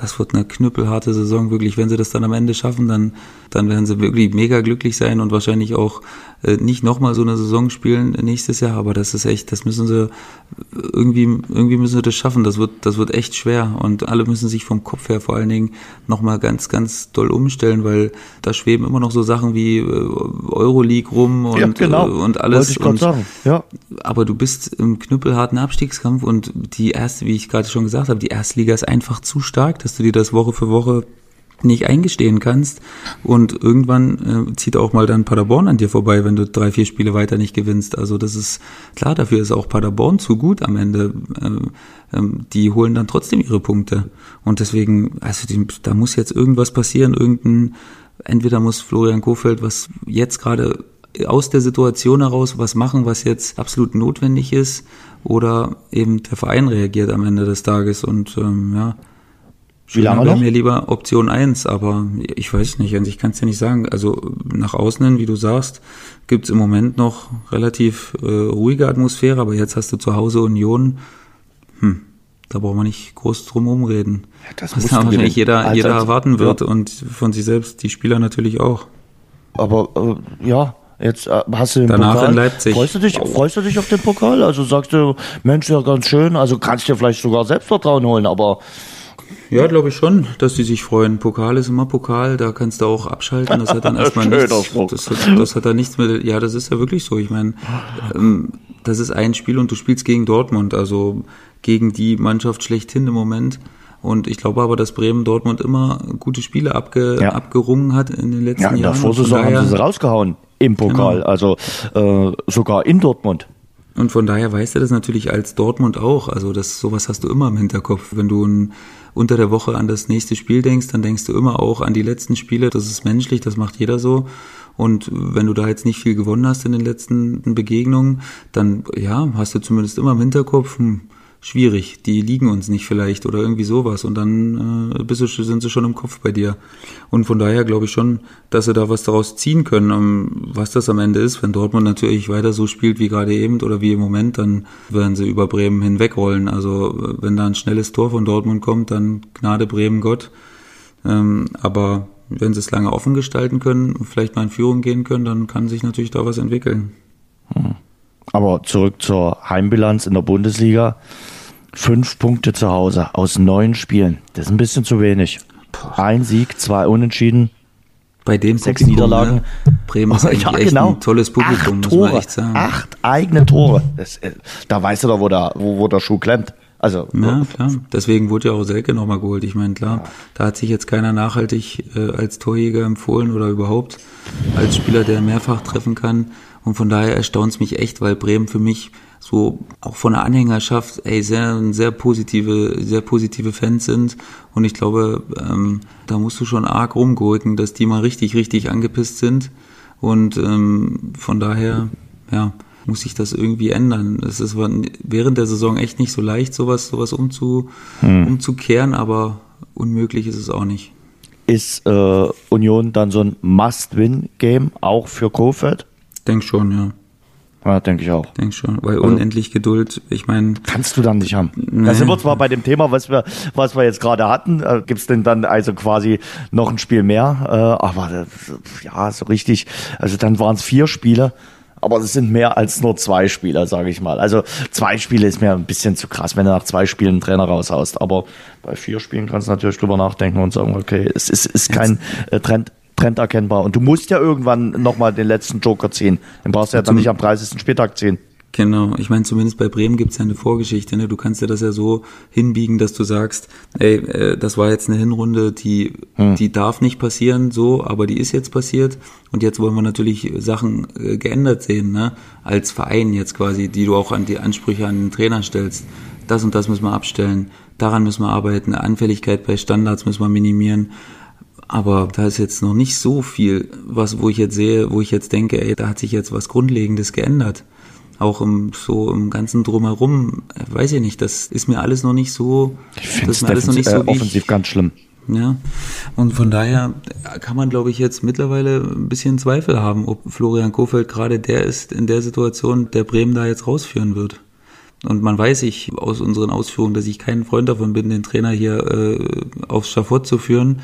das wird eine knüppelharte Saison, wirklich. Wenn sie das dann am Ende schaffen, dann, dann werden sie wirklich mega glücklich sein und wahrscheinlich auch äh, nicht nochmal so eine Saison spielen nächstes Jahr. Aber das ist echt, das müssen sie irgendwie, irgendwie müssen sie das schaffen. Das wird, das wird echt schwer und alle müssen sich vom Kopf her vor allen Dingen nochmal ganz, ganz doll umstellen, weil da schweben immer noch so Sachen wie äh, Euroleague rum und, ja, genau. äh, und alles. Wollte ich und, sagen. Ja. Aber du bist im knüppelharten Abstiegskampf und die erste, wie ich gerade schon gesagt habe, die Erstliga ist einfach zu stark dass du dir das Woche für Woche nicht eingestehen kannst. Und irgendwann äh, zieht auch mal dann Paderborn an dir vorbei, wenn du drei, vier Spiele weiter nicht gewinnst. Also das ist klar, dafür ist auch Paderborn zu gut am Ende. Äh, äh, die holen dann trotzdem ihre Punkte. Und deswegen, also die, da muss jetzt irgendwas passieren, irgendein, entweder muss Florian Kofeld was jetzt gerade aus der Situation heraus was machen, was jetzt absolut notwendig ist, oder eben der Verein reagiert am Ende des Tages und ähm, ja, wie lange noch? mir lieber Option 1, aber ich weiß nicht, also ich kann es ja nicht sagen. Also nach außen hin, wie du sagst, gibt's im Moment noch relativ äh, ruhige Atmosphäre, aber jetzt hast du zu Hause Union. Hm, da brauchen wir nicht groß drum rumreden. Ja, das was da wahrscheinlich jeder, als, jeder erwarten wird ja. und von sich selbst die Spieler natürlich auch. Aber äh, ja, Jetzt äh, hast du den Danach Pokal. in Leipzig. Freust du, dich, freust du dich auf den Pokal? Also sagst du, Mensch, ja ganz schön. Also kannst dir vielleicht sogar Selbstvertrauen holen, aber ja, glaube ich schon, dass die sich freuen. Pokal ist immer Pokal, da kannst du auch abschalten. Das hat dann erstmal nichts. Das hat, das hat dann nichts mit. Ja, das ist ja wirklich so. Ich meine, ähm, das ist ein Spiel und du spielst gegen Dortmund, also gegen die Mannschaft schlechthin im Moment. Und ich glaube aber, dass Bremen Dortmund immer gute Spiele abge, ja. abgerungen hat in den letzten Jahren. Ja, in der Vorsaison haben sie sie rausgehauen im Pokal, genau. also äh, sogar in Dortmund. Und von daher weißt du das natürlich als Dortmund auch. Also das sowas hast du immer im Hinterkopf. Wenn du ein, unter der Woche an das nächste Spiel denkst, dann denkst du immer auch an die letzten Spiele. Das ist menschlich, das macht jeder so. Und wenn du da jetzt nicht viel gewonnen hast in den letzten Begegnungen, dann ja, hast du zumindest immer im Hinterkopf, hm, schwierig, die liegen uns nicht vielleicht oder irgendwie sowas und dann äh, bist du, sind sie schon im Kopf bei dir. Und von daher glaube ich schon, dass sie da was daraus ziehen können. Um, ähm, was das am Ende ist, wenn Dortmund natürlich weiter so spielt wie gerade eben oder wie im Moment, dann werden sie über Bremen hinwegrollen. Also wenn da ein schnelles Tor von Dortmund kommt, dann Gnade Bremen Gott. Ähm, aber wenn sie es lange offen gestalten können, vielleicht mal in Führung gehen können, dann kann sich natürlich da was entwickeln. Hm. Aber zurück zur Heimbilanz in der Bundesliga. Fünf Punkte zu Hause aus neun Spielen. Das ist ein bisschen zu wenig. Ein Sieg, zwei Unentschieden. Bei dem sechs Publikum, Niederlagen. Ne? Bremen ist ja, genau. ein tolles Publikum, acht Tore, Acht eigene Tore. Das, äh, da weißt du doch, wo der, wo, wo der Schuh klemmt. Also, ja, klar. Deswegen wurde ja auch Selke nochmal geholt. Ich meine, klar, ja. da hat sich jetzt keiner nachhaltig äh, als Torjäger empfohlen oder überhaupt als Spieler, der mehrfach treffen kann. Und von daher erstaunt es mich echt, weil Bremen für mich so auch von der Anhängerschaft ey, sehr, sehr positive, sehr positive Fans sind. Und ich glaube, ähm, da musst du schon arg rumgurken, dass die mal richtig, richtig angepisst sind. Und ähm, von daher, ja, muss sich das irgendwie ändern. Es ist während der Saison echt nicht so leicht, sowas, sowas umzu, hm. umzukehren, aber unmöglich ist es auch nicht. Ist äh, Union dann so ein Must-Win-Game auch für Kofeld? Denk schon, ja. Ja, denke ich auch. Denk schon, weil also, unendlich Geduld, ich meine. Kannst du dann nicht haben. Nee. Da sind wir zwar bei dem Thema, was wir, was wir jetzt gerade hatten, äh, gibt's denn dann also quasi noch ein Spiel mehr, äh, aber äh, ja, so richtig, also dann waren es vier Spiele, aber es sind mehr als nur zwei Spieler, sage ich mal. Also zwei Spiele ist mir ein bisschen zu krass, wenn du nach zwei Spielen einen Trainer raushaust. Aber bei vier Spielen kannst du natürlich drüber nachdenken und sagen, okay, es ist, ist kein äh, Trend, Trend erkennbar. Und du musst ja irgendwann nochmal den letzten Joker ziehen. Den brauchst du ja dann nicht am 30. Spieltag ziehen. Genau, ich meine, zumindest bei Bremen gibt's ja eine Vorgeschichte. Ne? Du kannst ja das ja so hinbiegen, dass du sagst, ey, äh, das war jetzt eine Hinrunde, die, hm. die darf nicht passieren, so, aber die ist jetzt passiert. Und jetzt wollen wir natürlich Sachen äh, geändert sehen, ne? als Verein jetzt quasi, die du auch an die Ansprüche an den Trainer stellst. Das und das müssen wir abstellen, daran müssen wir arbeiten, Anfälligkeit bei Standards müssen wir minimieren. Aber da ist jetzt noch nicht so viel, was, wo ich jetzt sehe, wo ich jetzt denke, ey, da hat sich jetzt was Grundlegendes geändert. Auch im, so im ganzen Drumherum, weiß ich nicht, das ist mir alles noch nicht so, ich finde es alles noch nicht so, äh, offensiv ganz schlimm. Ja, und von daher kann man, glaube ich, jetzt mittlerweile ein bisschen Zweifel haben, ob Florian Kofeld gerade der ist in der Situation, der Bremen da jetzt rausführen wird. Und man weiß ich aus unseren Ausführungen, dass ich kein Freund davon bin, den Trainer hier äh, aufs Schafott zu führen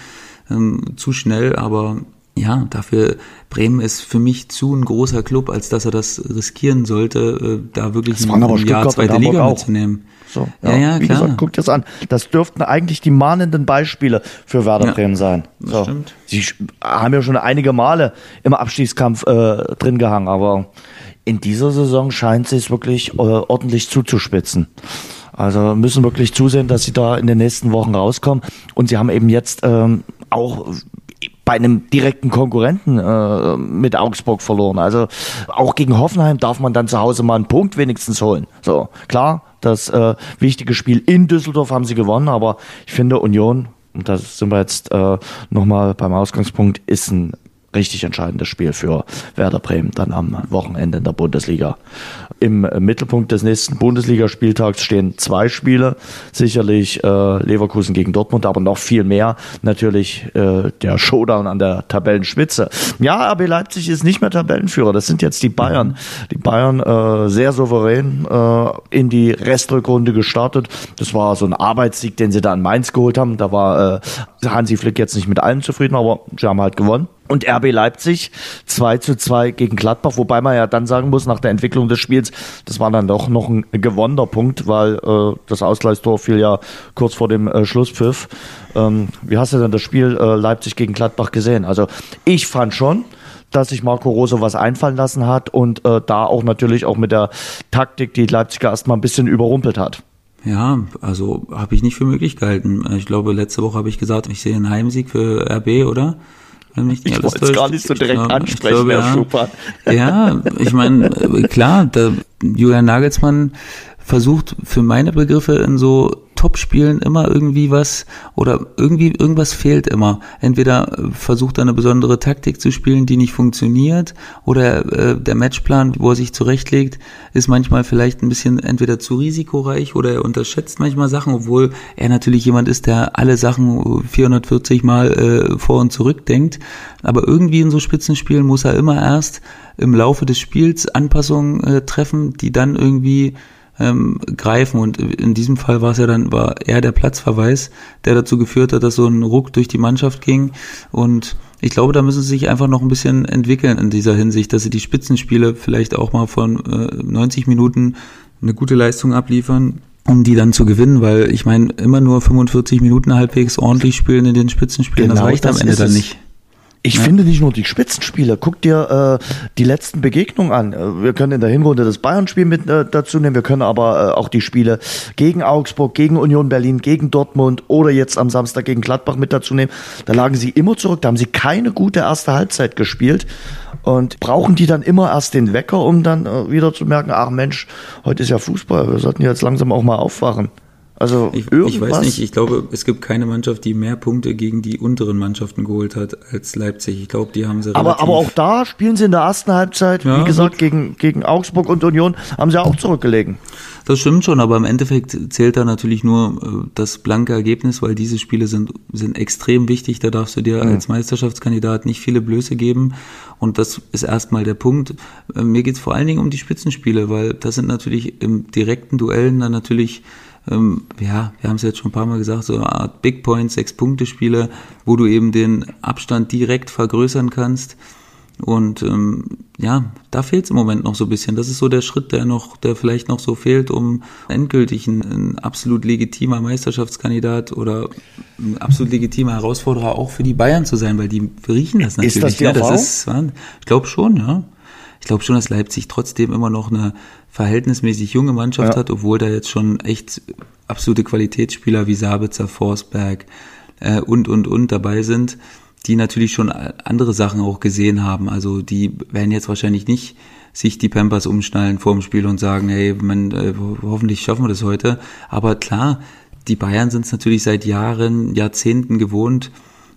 ähm, zu schnell, aber ja, dafür Bremen ist für mich zu ein großer Club, als dass er das riskieren sollte, äh, da wirklich das ein, ein Jahr zweite Liga auch. mitzunehmen. So, ja, ja, ja wie klar. gesagt, guckt das an. Das dürften eigentlich die mahnenden Beispiele für Werder ja, Bremen sein. So. stimmt. Sie haben ja schon einige Male im Abstiegskampf äh, drin gehangen, aber in dieser Saison scheint es wirklich äh, ordentlich zuzuspitzen. Also müssen wirklich zusehen, dass sie da in den nächsten Wochen rauskommen. Und sie haben eben jetzt ähm, auch bei einem direkten Konkurrenten äh, mit Augsburg verloren. Also auch gegen Hoffenheim darf man dann zu Hause mal einen Punkt wenigstens holen. So, klar, das äh, wichtige Spiel in Düsseldorf haben sie gewonnen, aber ich finde Union, und da sind wir jetzt äh, nochmal beim Ausgangspunkt, ist ein richtig entscheidendes Spiel für Werder Bremen dann am Wochenende in der Bundesliga. Im Mittelpunkt des nächsten Bundesligaspieltags stehen zwei Spiele, sicherlich äh, Leverkusen gegen Dortmund, aber noch viel mehr natürlich äh, der Showdown an der Tabellenspitze. Ja, RB Leipzig ist nicht mehr Tabellenführer, das sind jetzt die Bayern. Die Bayern äh, sehr souverän äh, in die Restrückrunde gestartet. Das war so ein Arbeitssieg, den sie da in Mainz geholt haben. Da war äh, Hansi Flick jetzt nicht mit allem zufrieden, aber sie haben halt gewonnen. Und RB Leipzig 2 zu 2 gegen Gladbach, wobei man ja dann sagen muss, nach der Entwicklung des Spiels, das war dann doch noch ein gewonnener Punkt, weil äh, das Ausgleichstor fiel ja kurz vor dem äh, Schlusspfiff. Ähm, wie hast du denn das Spiel äh, Leipzig gegen Gladbach gesehen? Also ich fand schon, dass sich Marco Rose was einfallen lassen hat und äh, da auch natürlich auch mit der Taktik, die Leipziger erstmal ein bisschen überrumpelt hat. Ja, also habe ich nicht für möglich gehalten. Ich glaube, letzte Woche habe ich gesagt, ich sehe einen Heimsieg für RB, oder? Wenn mich ich wollte es gar nicht so direkt glaube, ansprechen, glaube, Herr Schubert. Ja, ich meine, klar, der Julian Nagelsmann versucht für meine Begriffe in so Top-Spielen immer irgendwie was oder irgendwie irgendwas fehlt immer. Entweder versucht er eine besondere Taktik zu spielen, die nicht funktioniert, oder äh, der Matchplan, wo er sich zurechtlegt, ist manchmal vielleicht ein bisschen entweder zu risikoreich oder er unterschätzt manchmal Sachen, obwohl er natürlich jemand ist, der alle Sachen 440 Mal äh, vor und zurück denkt. Aber irgendwie in so Spitzenspielen muss er immer erst im Laufe des Spiels Anpassungen äh, treffen, die dann irgendwie ähm, greifen. Und in diesem Fall war es ja dann, war eher der Platzverweis, der dazu geführt hat, dass so ein Ruck durch die Mannschaft ging. Und ich glaube, da müssen sie sich einfach noch ein bisschen entwickeln in dieser Hinsicht, dass sie die Spitzenspiele vielleicht auch mal von äh, 90 Minuten eine gute Leistung abliefern, um die dann zu gewinnen, weil ich meine, immer nur 45 Minuten halbwegs ordentlich spielen in den Spitzenspielen, genau, das reicht am Ende dann nicht. Ich ja. finde nicht nur die Spitzenspiele. Guck dir äh, die letzten Begegnungen an. Äh, wir können in der Hinrunde das Bayern-Spiel mit äh, dazu nehmen. Wir können aber äh, auch die Spiele gegen Augsburg, gegen Union Berlin, gegen Dortmund oder jetzt am Samstag gegen Gladbach mit dazu nehmen. Da lagen sie immer zurück. Da haben sie keine gute erste Halbzeit gespielt und brauchen die dann immer erst den Wecker, um dann äh, wieder zu merken, ach Mensch, heute ist ja Fußball. Wir sollten jetzt langsam auch mal aufwachen. Also ich, ich, weiß nicht, ich glaube, es gibt keine Mannschaft, die mehr Punkte gegen die unteren Mannschaften geholt hat als Leipzig. Ich glaube, die haben sie aber, aber auch da spielen sie in der ersten Halbzeit, ja, wie gesagt, gegen, gegen Augsburg und Union, haben sie auch zurückgelegen. Das stimmt schon, aber im Endeffekt zählt da natürlich nur äh, das blanke Ergebnis, weil diese Spiele sind, sind extrem wichtig. Da darfst du dir mhm. als Meisterschaftskandidat nicht viele Blöße geben. Und das ist erstmal der Punkt. Äh, mir geht es vor allen Dingen um die Spitzenspiele, weil das sind natürlich im direkten Duellen dann natürlich ähm, ja, wir haben es jetzt schon ein paar Mal gesagt, so eine Art Big Point, Sechs-Punkte-Spiele, wo du eben den Abstand direkt vergrößern kannst. Und ähm, ja, da fehlt es im Moment noch so ein bisschen. Das ist so der Schritt, der noch, der vielleicht noch so fehlt, um endgültig ein, ein absolut legitimer Meisterschaftskandidat oder ein absolut legitimer Herausforderer auch für die Bayern zu sein, weil die riechen das natürlich. Ist das die ja, das ist, ich glaube schon, ja. Ich glaube schon, dass Leipzig trotzdem immer noch eine verhältnismäßig junge Mannschaft ja. hat, obwohl da jetzt schon echt absolute Qualitätsspieler wie Sabitzer, Forsberg äh, und, und, und dabei sind, die natürlich schon andere Sachen auch gesehen haben. Also die werden jetzt wahrscheinlich nicht sich die Pampers umschnallen vor dem Spiel und sagen, hey, man, äh, hoffentlich schaffen wir das heute. Aber klar, die Bayern sind es natürlich seit Jahren, Jahrzehnten gewohnt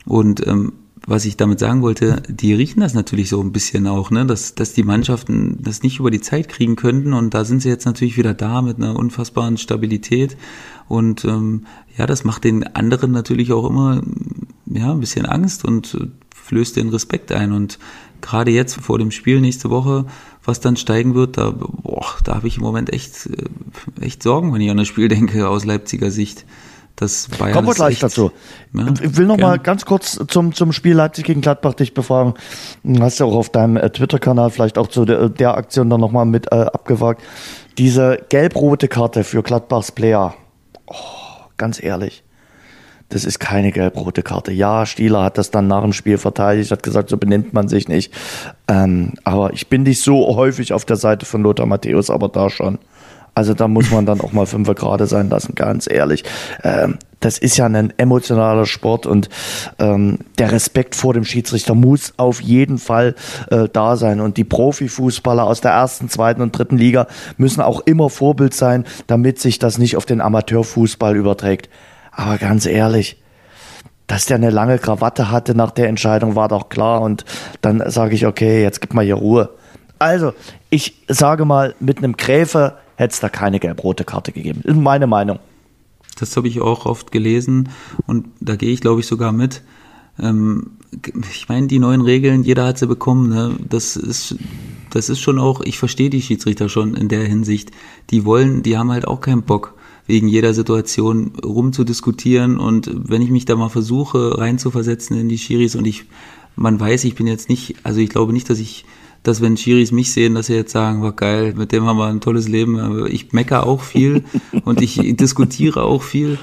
und ähm, was ich damit sagen wollte, die riechen das natürlich so ein bisschen auch, ne, dass, dass die Mannschaften das nicht über die Zeit kriegen könnten. Und da sind sie jetzt natürlich wieder da mit einer unfassbaren Stabilität. Und ähm, ja, das macht den anderen natürlich auch immer ja ein bisschen Angst und flößt den Respekt ein. Und gerade jetzt vor dem Spiel nächste Woche, was dann steigen wird, da, boah, da habe ich im Moment echt, äh, echt Sorgen, wenn ich an das Spiel denke aus Leipziger Sicht. Das Bayern Kommen wir gleich echt, dazu. Ja, ich will noch gern. mal ganz kurz zum, zum Spiel Leipzig gegen Gladbach dich befragen. Du hast ja auch auf deinem äh, Twitter-Kanal vielleicht auch zu der, der Aktion dann nochmal mit äh, abgefragt. Diese gelb-rote Karte für Gladbachs Player. Oh, ganz ehrlich. Das ist keine gelb-rote Karte. Ja, Stieler hat das dann nach dem Spiel verteidigt, hat gesagt, so benimmt man sich nicht. Ähm, aber ich bin nicht so häufig auf der Seite von Lothar Matthäus, aber da schon. Also da muss man dann auch mal fünf gerade sein lassen, ganz ehrlich. Ähm, das ist ja ein emotionaler Sport und ähm, der Respekt vor dem Schiedsrichter muss auf jeden Fall äh, da sein. Und die Profifußballer aus der ersten, zweiten und dritten Liga müssen auch immer Vorbild sein, damit sich das nicht auf den Amateurfußball überträgt. Aber ganz ehrlich, dass der eine lange Krawatte hatte nach der Entscheidung, war doch klar. Und dann sage ich, okay, jetzt gib mal hier Ruhe. Also, ich sage mal, mit einem Gräfe hätte es da keine gelb-rote Karte gegeben. Ist meine Meinung. Das habe ich auch oft gelesen und da gehe ich, glaube ich, sogar mit. Ähm, ich meine, die neuen Regeln, jeder hat sie bekommen. Ne? Das ist, das ist schon auch, ich verstehe die Schiedsrichter schon in der Hinsicht. Die wollen, die haben halt auch keinen Bock, wegen jeder Situation rumzudiskutieren. Und wenn ich mich da mal versuche, reinzuversetzen in die Schiris und ich, man weiß, ich bin jetzt nicht, also ich glaube nicht, dass ich dass wenn Schiris mich sehen, dass sie jetzt sagen, war geil, mit dem haben wir ein tolles Leben. Ich mecker auch viel und ich diskutiere auch viel.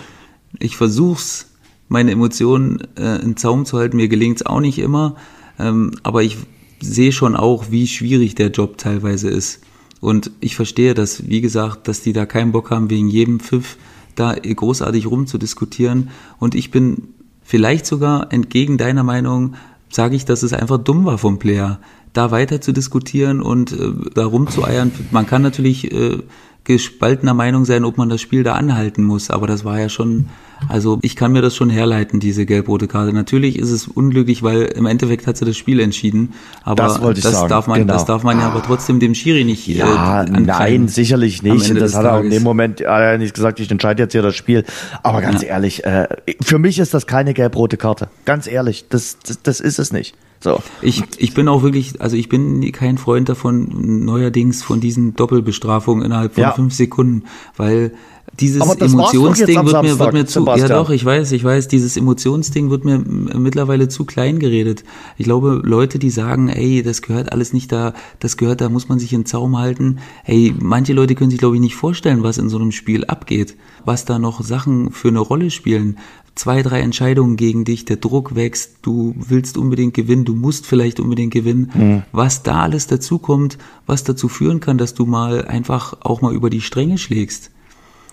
Ich versuch's, meine Emotionen äh, in Zaum zu halten. Mir gelingt's auch nicht immer, ähm, aber ich sehe schon auch, wie schwierig der Job teilweise ist. Und ich verstehe das, wie gesagt, dass die da keinen Bock haben, wegen jedem Pfiff da großartig rumzudiskutieren. Und ich bin vielleicht sogar entgegen deiner Meinung, sage ich, dass es einfach dumm war vom Player, da weiter zu diskutieren und äh, da rumzueiern. Man kann natürlich äh, gespaltener Meinung sein, ob man das Spiel da anhalten muss. Aber das war ja schon, also ich kann mir das schon herleiten, diese gelb-rote Karte. Natürlich ist es unglücklich, weil im Endeffekt hat sie das Spiel entschieden. Aber das, das darf man, genau. das darf man ja aber trotzdem dem Schiri nicht. Ja, äh, nein, sicherlich nicht. Das hat er auch in dem Moment er nicht gesagt, ich entscheide jetzt hier das Spiel. Aber ganz ja. ehrlich, äh, für mich ist das keine gelb-rote Karte. Ganz ehrlich, das, das, das ist es nicht. So. Ich, ich bin auch wirklich, also ich bin kein Freund davon, neuerdings von diesen Doppelbestrafungen innerhalb von ja. fünf Sekunden, weil dieses Emotionsding wird mir, wird mir zu, Sebastian. ja doch, ich weiß, ich weiß, dieses Emotionsding wird mir mittlerweile zu klein geredet. Ich glaube, Leute, die sagen, ey, das gehört alles nicht da, das gehört, da muss man sich in Zaum halten. Ey, manche Leute können sich, glaube ich, nicht vorstellen, was in so einem Spiel abgeht, was da noch Sachen für eine Rolle spielen zwei, drei Entscheidungen gegen dich, der Druck wächst, du willst unbedingt gewinnen, du musst vielleicht unbedingt gewinnen, mhm. was da alles dazu kommt, was dazu führen kann, dass du mal einfach auch mal über die Stränge schlägst.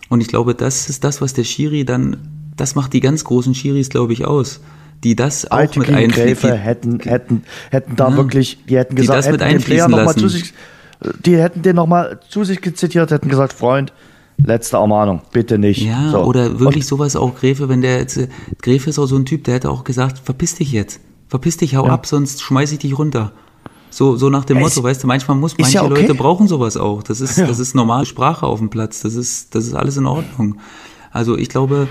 Und ich glaube, das ist das, was der Schiri dann, das macht die ganz großen Schiris, glaube ich, aus die das auch Alte mit einfließen. hätten, hätten, hätten da ja, wirklich, die hätten gesagt, die das hätten mit den Player noch mal zu sich, die hätten den nochmal zu sich zitiert, hätten gesagt, Freund, letzte Ermahnung, bitte nicht. Ja, so. oder wirklich und, sowas auch Gräfe, wenn der jetzt, Gräfe ist auch so ein Typ, der hätte auch gesagt, verpiss dich jetzt, verpiss dich, hau ja. ab, sonst schmeiß ich dich runter. So, so nach dem es Motto, weißt du, manchmal muss, manche ja okay. Leute brauchen sowas auch. Das ist, ja. das ist normale Sprache auf dem Platz. Das ist, das ist alles in Ordnung. Also ich glaube,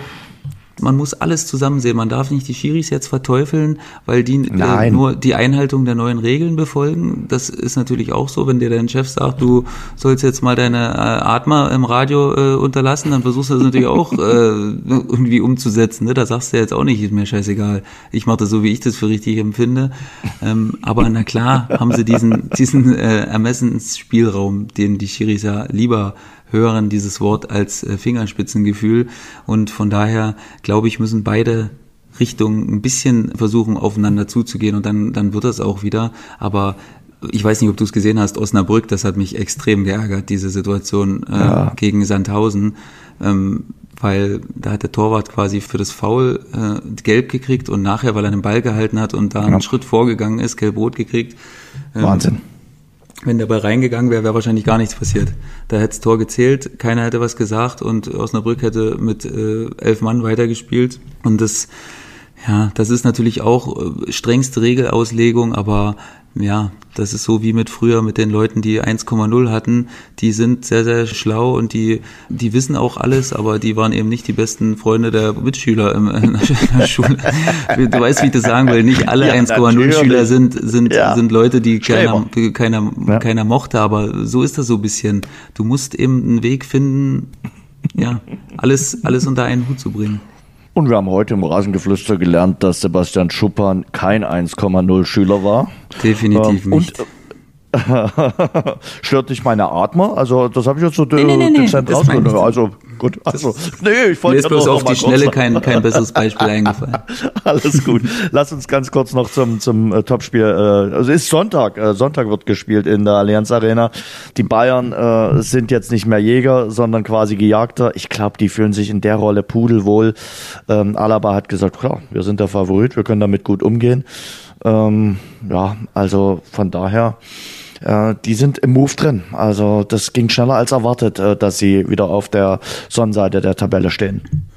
man muss alles zusammen sehen. Man darf nicht die Schiris jetzt verteufeln, weil die äh, nur die Einhaltung der neuen Regeln befolgen. Das ist natürlich auch so, wenn dir dein Chef sagt, du sollst jetzt mal deine äh, Atmer im Radio äh, unterlassen, dann versuchst du das natürlich auch äh, irgendwie umzusetzen. Ne? Da sagst du jetzt auch nicht, ist mir scheißegal. Ich mache das so, wie ich das für richtig empfinde. Ähm, aber na klar haben sie diesen, diesen äh, Ermessensspielraum, den die Schiris ja lieber hören dieses Wort als äh, Fingerspitzengefühl. Und von daher, glaube ich, müssen beide Richtungen ein bisschen versuchen, aufeinander zuzugehen und dann, dann wird das auch wieder. Aber ich weiß nicht, ob du es gesehen hast, Osnabrück, das hat mich extrem geärgert, diese Situation äh, ja. gegen Sandhausen, ähm, weil da hat der Torwart quasi für das Foul äh, gelb gekriegt und nachher, weil er den Ball gehalten hat und da einen ja. Schritt vorgegangen ist, gelb-rot gekriegt. Ähm, Wahnsinn. Wenn der Ball reingegangen wäre, wäre wahrscheinlich gar nichts passiert. Da hätte das Tor gezählt, keiner hätte was gesagt und Osnabrück hätte mit äh, elf Mann weitergespielt. Und das, ja, das ist natürlich auch äh, strengste Regelauslegung, aber ja, das ist so wie mit früher mit den Leuten, die 1,0 hatten. Die sind sehr, sehr schlau und die, die wissen auch alles, aber die waren eben nicht die besten Freunde der Mitschüler in der Schule. Du weißt, wie ich das sagen will. Nicht alle ja, 1,0 Schüler sind, sind, ja. sind Leute, die keiner, keiner, ja. keiner mochte, aber so ist das so ein bisschen. Du musst eben einen Weg finden, ja, alles, alles unter einen Hut zu bringen. Und wir haben heute im Rasengeflüster gelernt, dass Sebastian Schuppan kein 1,0 Schüler war. Definitiv ähm, nicht. Und Stört dich meine Atmer? Also das habe ich jetzt so nee, nee, nee, dezent nee, rausgenommen. Also gut, also nee, ich wollte Mir ist bloß auf die Schnelle kein, kein besseres Beispiel eingefallen. Alles gut. Lass uns ganz kurz noch zum zum äh, Topspiel. Äh, also ist Sonntag. Äh, Sonntag wird gespielt in der Allianz Arena. Die Bayern äh, sind jetzt nicht mehr Jäger, sondern quasi Gejagter. Ich glaube, die fühlen sich in der Rolle pudelwohl. Ähm, Alaba hat gesagt, klar, wir sind der Favorit, wir können damit gut umgehen. Ähm, ja, also von daher äh, die sind im Move drin. Also das ging schneller als erwartet, äh, dass sie wieder auf der Sonnenseite der Tabelle stehen.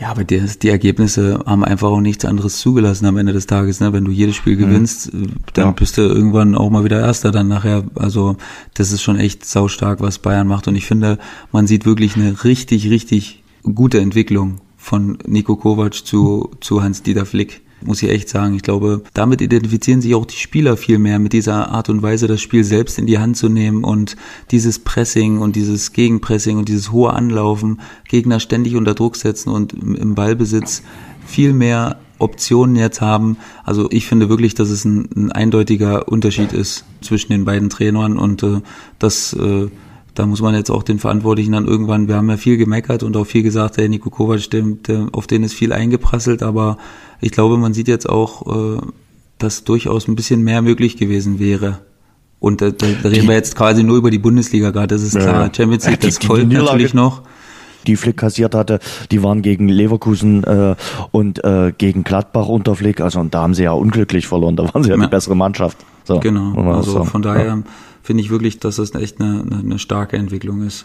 Ja, aber die, die Ergebnisse haben einfach auch nichts anderes zugelassen am Ende des Tages. Ne? Wenn du jedes Spiel mhm. gewinnst, mhm. dann ja. bist du irgendwann auch mal wieder Erster dann nachher. Also das ist schon echt saustark, was Bayern macht. Und ich finde, man sieht wirklich eine richtig, richtig gute Entwicklung von Nico Kovac zu, zu Hans-Dieter Flick muss ich echt sagen. Ich glaube, damit identifizieren sich auch die Spieler viel mehr mit dieser Art und Weise, das Spiel selbst in die Hand zu nehmen und dieses Pressing und dieses Gegenpressing und dieses hohe Anlaufen, Gegner ständig unter Druck setzen und im Ballbesitz viel mehr Optionen jetzt haben. Also ich finde wirklich, dass es ein, ein eindeutiger Unterschied ist zwischen den beiden Trainern und äh, das äh, da muss man jetzt auch den Verantwortlichen dann irgendwann, wir haben ja viel gemeckert und auch viel gesagt, der Nico Kovac, der, auf den ist viel eingeprasselt, aber ich glaube, man sieht jetzt auch, äh, dass durchaus ein bisschen mehr möglich gewesen wäre. Und da, da reden wir jetzt quasi nur über die Bundesliga gerade, das ist Ja, klar. ja. Champions League, Die- das die folgt Niederlage- natürlich noch. die Flick kassiert hatte, die waren gegen Leverkusen äh, und äh, gegen Gladbach unter Flick. Also und da haben sie ja unglücklich verloren. Da waren sie ja, Ja. die bessere Mannschaft. So, Genau, also sagen. von daher finde ich wirklich, dass das echt eine, eine, starke Entwicklung ist.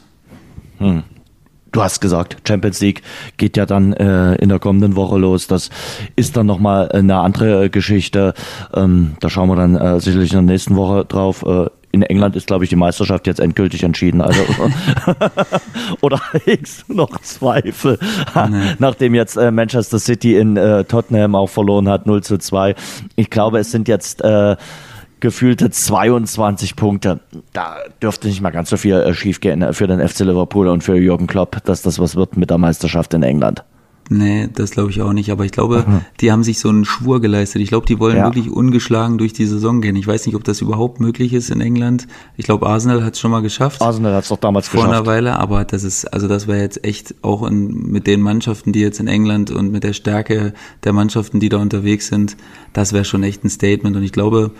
Du hast gesagt, Champions League geht ja dann äh, in der kommenden Woche los. Das ist dann nochmal eine andere Geschichte. Ähm, da schauen wir dann äh, sicherlich in der nächsten Woche drauf. Äh, in England ist, glaube ich, die Meisterschaft jetzt endgültig entschieden. Also oder hegst du noch Zweifel, Nee. nachdem jetzt äh, Manchester City in äh, Tottenham auch verloren hat, 0 zu 2. Ich glaube, es sind jetzt äh, gefühlte 22 Punkte. Da dürfte nicht mal ganz so viel äh, schiefgehen äh, für den FC Liverpool und für Jürgen Klopp, dass das was wird mit der Meisterschaft in England. Nee, das glaube ich auch nicht. Aber ich glaube, die haben sich so einen Schwur geleistet. Ich glaube, die wollen Ja. wirklich ungeschlagen durch die Saison gehen. Ich weiß nicht, ob das überhaupt möglich ist in England. Ich glaube, Arsenal hat es schon mal geschafft. Arsenal hat es doch damals vor einer geschafft. Weile, aber das ist, also das wäre jetzt echt auch in, mit den Mannschaften, die jetzt in England und mit der Stärke der Mannschaften, die da unterwegs sind, das wäre schon echt ein Statement. Und ich glaube,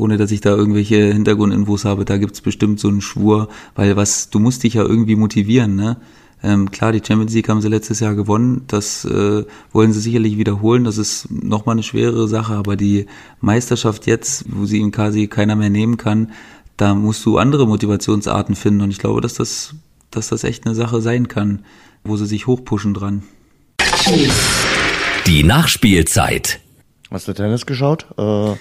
ohne dass ich da irgendwelche Hintergrundinfos habe, da gibt's bestimmt so einen Schwur, weil was, du musst dich ja irgendwie motivieren, ne? Ähm, klar, die Champions League haben sie letztes Jahr gewonnen, das äh, wollen sie sicherlich wiederholen, das ist nochmal eine schwere Sache, aber die Meisterschaft jetzt, wo sie ihn quasi keiner mehr nehmen kann, da musst du andere Motivationsarten finden und ich glaube, dass das, dass das echt eine Sache sein kann, wo sie sich hochpushen dran. Die Nachspielzeit. Hast du Tennis geschaut? Äh,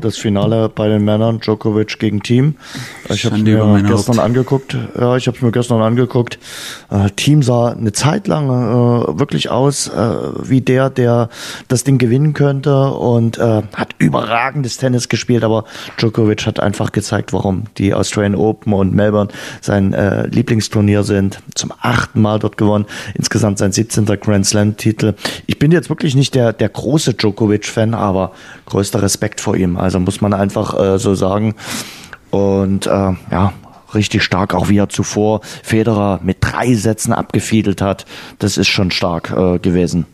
das Finale bei den Männern, Djokovic gegen Team. Ich habe mir gestern Haupt. angeguckt. Ja, ich habe mir gestern angeguckt. Äh, Team sah eine Zeit lang äh, wirklich aus äh, wie der, der das Ding gewinnen könnte und äh, hat überragendes Tennis gespielt. Aber Djokovic hat einfach gezeigt, warum die Australian Open und Melbourne sein äh, Lieblingsturnier sind. Zum achten Mal dort gewonnen. Insgesamt sein 17. Grand Slam-Titel. Ich bin jetzt wirklich nicht der, der große Djokovic-Fan, aber größter Respekt vor ihm. Also muss man einfach äh, so sagen. Und äh, ja, richtig stark, auch wie er zuvor Federer mit drei Sätzen abgefiedelt hat. Das ist schon stark äh, gewesen.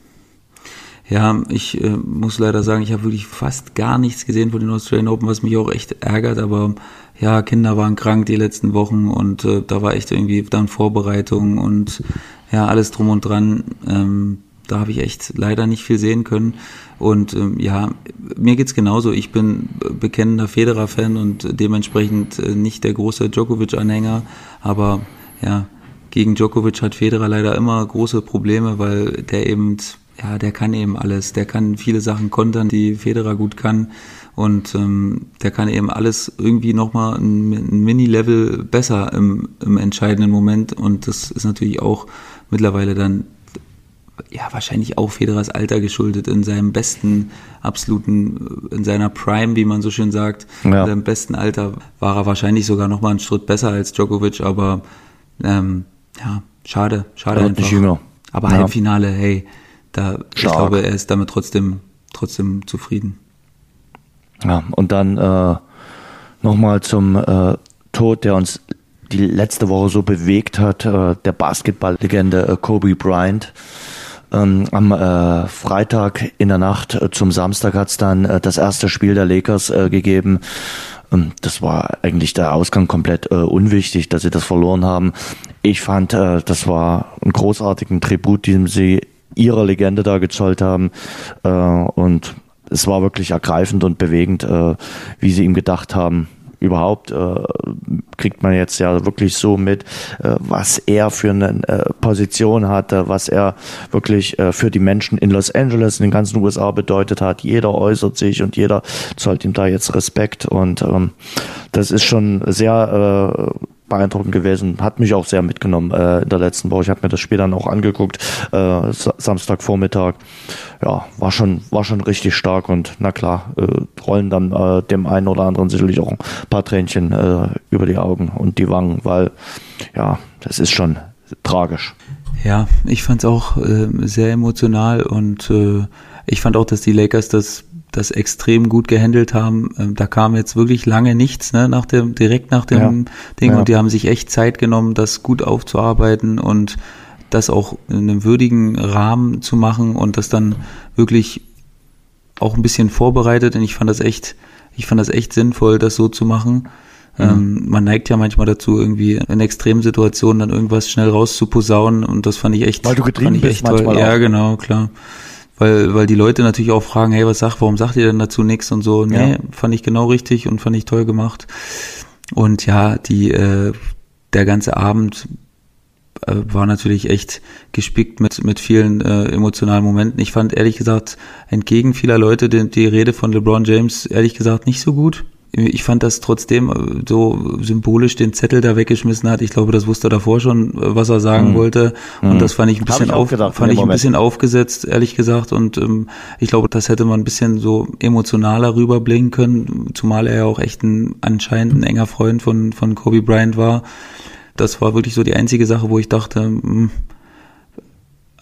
Ja, ich äh, muss leider sagen, ich habe wirklich fast gar nichts gesehen von den Australian Open, was mich auch echt ärgert, aber ja, Kinder waren krank die letzten Wochen und äh, da war echt irgendwie dann Vorbereitung und ja, alles drum und dran. Ähm, da habe ich echt leider nicht viel sehen können. Und ähm, ja, mir geht's genauso. Ich bin bekennender Federer-Fan und dementsprechend äh, nicht der große Djokovic-Anhänger. Aber ja, gegen Djokovic hat Federer leider immer große Probleme, weil der eben, ja, der kann eben alles. Der kann viele Sachen kontern, die Federer gut kann. Und ähm, der kann eben alles irgendwie nochmal ein, ein Mini-Level besser im, im entscheidenden Moment. Und das ist natürlich auch mittlerweile dann ja, wahrscheinlich auch Federers Alter geschuldet. In seinem besten, absoluten, in seiner Prime, wie man so schön sagt, Ja. in seinem besten Alter war er wahrscheinlich sogar noch mal einen Schritt besser als Djokovic, aber ähm, ja, schade, schade wird einfach. jünger. Aber Ja. Halbfinale, hey, da, ich glaube, er ist damit trotzdem, trotzdem zufrieden. Ja, und dann äh, nochmal zum äh, Tod, der uns die letzte Woche so bewegt hat, äh, der Basketballlegende äh, Kobe Bryant. Ähm, am äh, Freitag in der Nacht äh, zum Samstag hat es dann äh, das erste Spiel der Lakers äh, gegeben. Ähm, das war eigentlich der Ausgang komplett äh, unwichtig, dass sie das verloren haben. Ich fand, äh, das war einen großartigen Tribut, den sie ihrer Legende da gezollt haben. Und es war wirklich ergreifend und bewegend, wie sie ihm gedacht haben. Überhaupt äh, kriegt man jetzt ja wirklich so mit, äh, was er für eine äh, Position hatte, was er wirklich äh, für die Menschen in Los Angeles, in den ganzen USA bedeutet hat. Jeder äußert sich und jeder zollt ihm da jetzt Respekt und ähm, das ist schon sehr äh, beeindruckend gewesen. Hat mich auch sehr mitgenommen äh, in der letzten Woche. Ich habe mir das Spiel dann auch angeguckt, äh, Sa- Samstagvormittag. Ja, war schon, war schon richtig stark und na klar, äh, rollen dann äh, dem einen oder anderen sicherlich auch ein paar Tränchen äh, über die Augen und die Wangen, weil ja, das ist schon tragisch. Ja, ich fand es auch äh, sehr emotional und äh, ich fand auch, dass die Lakers das das extrem gut gehandelt haben. Ähm, da kam jetzt wirklich lange nichts, ne, nach dem direkt nach dem Ja. Ding Ja. und die haben sich echt Zeit genommen, das gut aufzuarbeiten und das auch in einem würdigen Rahmen zu machen und das dann wirklich auch ein bisschen vorbereitet und ich fand das echt, ich fand das echt sinnvoll, das so zu machen. Ähm, man neigt ja manchmal dazu, irgendwie in Extremsituationen dann irgendwas schnell rauszuposaunen und das fand ich echt, Weil du getrieben fand ich bist echt toll. manchmal Ja, auch. genau, klar. Weil, weil die Leute natürlich auch fragen, hey, was sagt, warum sagt ihr denn dazu nichts und so. Nee, Ja. fand ich genau richtig und fand ich toll gemacht. Und ja, die, äh, der ganze Abend äh, war natürlich echt gespickt mit, mit vielen äh, emotionalen Momenten. Ich fand ehrlich gesagt entgegen vieler Leute die, die Rede von LeBron James ehrlich gesagt nicht so gut. Ich fand das trotzdem äh, so symbolisch den Zettel da weggeschmissen hat. Ich glaube, das wusste er davor schon, äh, was er sagen wollte. Und das fand ich ein bisschen ich auf, gedacht fand ich ein bisschen aufgesetzt, ehrlich gesagt. Und ähm, ich glaube, das hätte man ein bisschen so emotionaler rüberbringen können, zumal er ja auch echt ein anscheinend ein enger Freund von, von Kobe Bryant war. Das war wirklich so die einzige Sache, wo ich dachte, hm,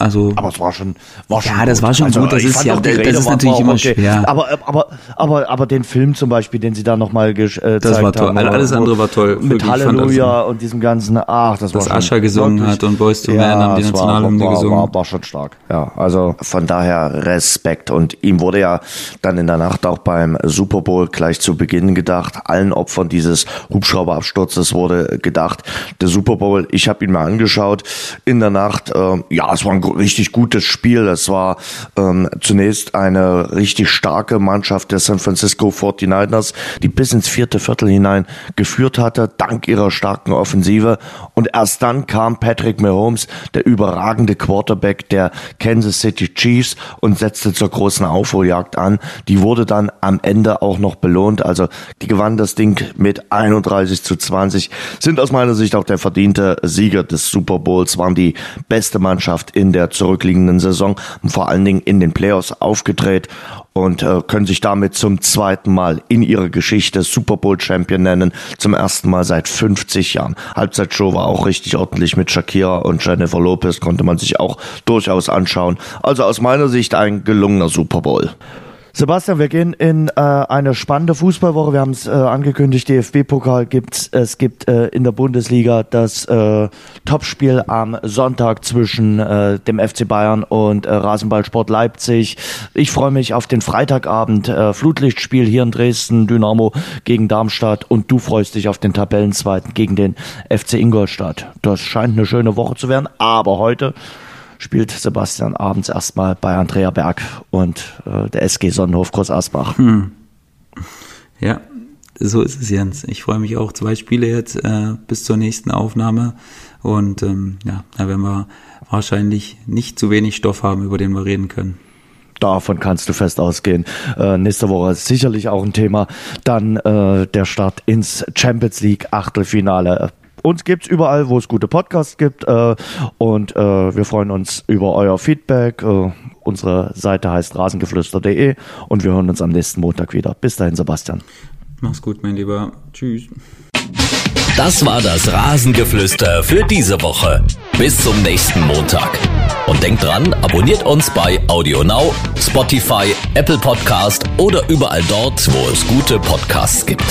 also Aber es war schon, war Ja, schon gut. das war schon gut, das ist ja- das Rede ist war- natürlich war immer okay. schwer. Aber, aber, aber, aber den Film zum Beispiel, den sie da nochmal äh, gezeigt Das war toll. haben. Alles andere war toll. Mit Halleluja und diesem ganzen, ach, das war Dass schon Ascher gesungen wirklich- hat und Boyz II Men haben die war- Nationalhymne war, gesungen. War, war schon stark. Ja, also von daher Respekt. Und ihm wurde ja dann in der Nacht auch beim Super Bowl gleich zu Beginn gedacht, allen Opfern dieses Hubschrauberabsturzes wurde gedacht. Der Super Bowl, ich habe ihn mal angeschaut in der Nacht. ähm, ja, es war ein richtig gutes Spiel. Es war ähm, zunächst eine richtig starke Mannschaft der San Francisco 49ers, die bis ins vierte Viertel hinein geführt hatte, dank ihrer starken Offensive. Und erst dann kam Patrick Mahomes, der überragende Quarterback der Kansas City Chiefs und setzte zur großen Aufholjagd an. Die wurde dann am Ende auch noch belohnt. Also die gewannen das Ding mit 31 zu 20, sind aus meiner Sicht auch der verdiente Sieger des Super Bowls, waren die beste Mannschaft in der zurückliegenden Saison vor allen Dingen in den Playoffs aufgedreht und äh, können sich damit zum zweiten Mal in ihrer Geschichte Super Bowl Champion nennen. Zum ersten Mal seit 50 Jahren. Halbzeitshow war auch richtig ordentlich mit Shakira und Jennifer Lopez, konnte man sich auch durchaus anschauen. Also aus meiner Sicht ein gelungener Super Bowl. Sebastian, wir gehen in äh, eine spannende Fußballwoche. Wir haben es äh, angekündigt, DFB-Pokal gibt's. Es gibt äh, in der Bundesliga das äh, Topspiel am Sonntag zwischen äh, dem FC Bayern und äh, Rasenballsport Leipzig. Ich freue mich auf den Freitagabend äh, Flutlichtspiel hier in Dresden, Dynamo gegen Darmstadt und du freust dich auf den Tabellenzweiten gegen den FC Ingolstadt. Das scheint eine schöne Woche zu werden, aber heute spielt Sebastian abends erstmal bei Andrea Berg und äh, der SG Sonnenhof Groß Asbach. Ja, so ist es, Jens. Ich freue mich auch. Zwei Spiele jetzt äh, bis zur nächsten Aufnahme. Und ähm, ja, da werden wir wahrscheinlich nicht zu wenig Stoff haben, über den wir reden können. Davon kannst du fest ausgehen. Äh, nächste Woche ist sicherlich auch ein Thema. Dann äh, der Start ins Champions League Achtelfinale. Uns gibt's überall, wo es gute Podcasts gibt. Äh, und äh, wir freuen uns über euer Feedback. Äh, unsere Seite heißt rasengeflüster.de und wir hören uns am nächsten Montag wieder. Bis dahin, Sebastian. Mach's gut, mein Lieber. Tschüss. Das war das Rasengeflüster für diese Woche. Bis zum nächsten Montag. Und denkt dran, abonniert uns bei AudioNow, Spotify, Apple Podcast oder überall dort, wo es gute Podcasts gibt.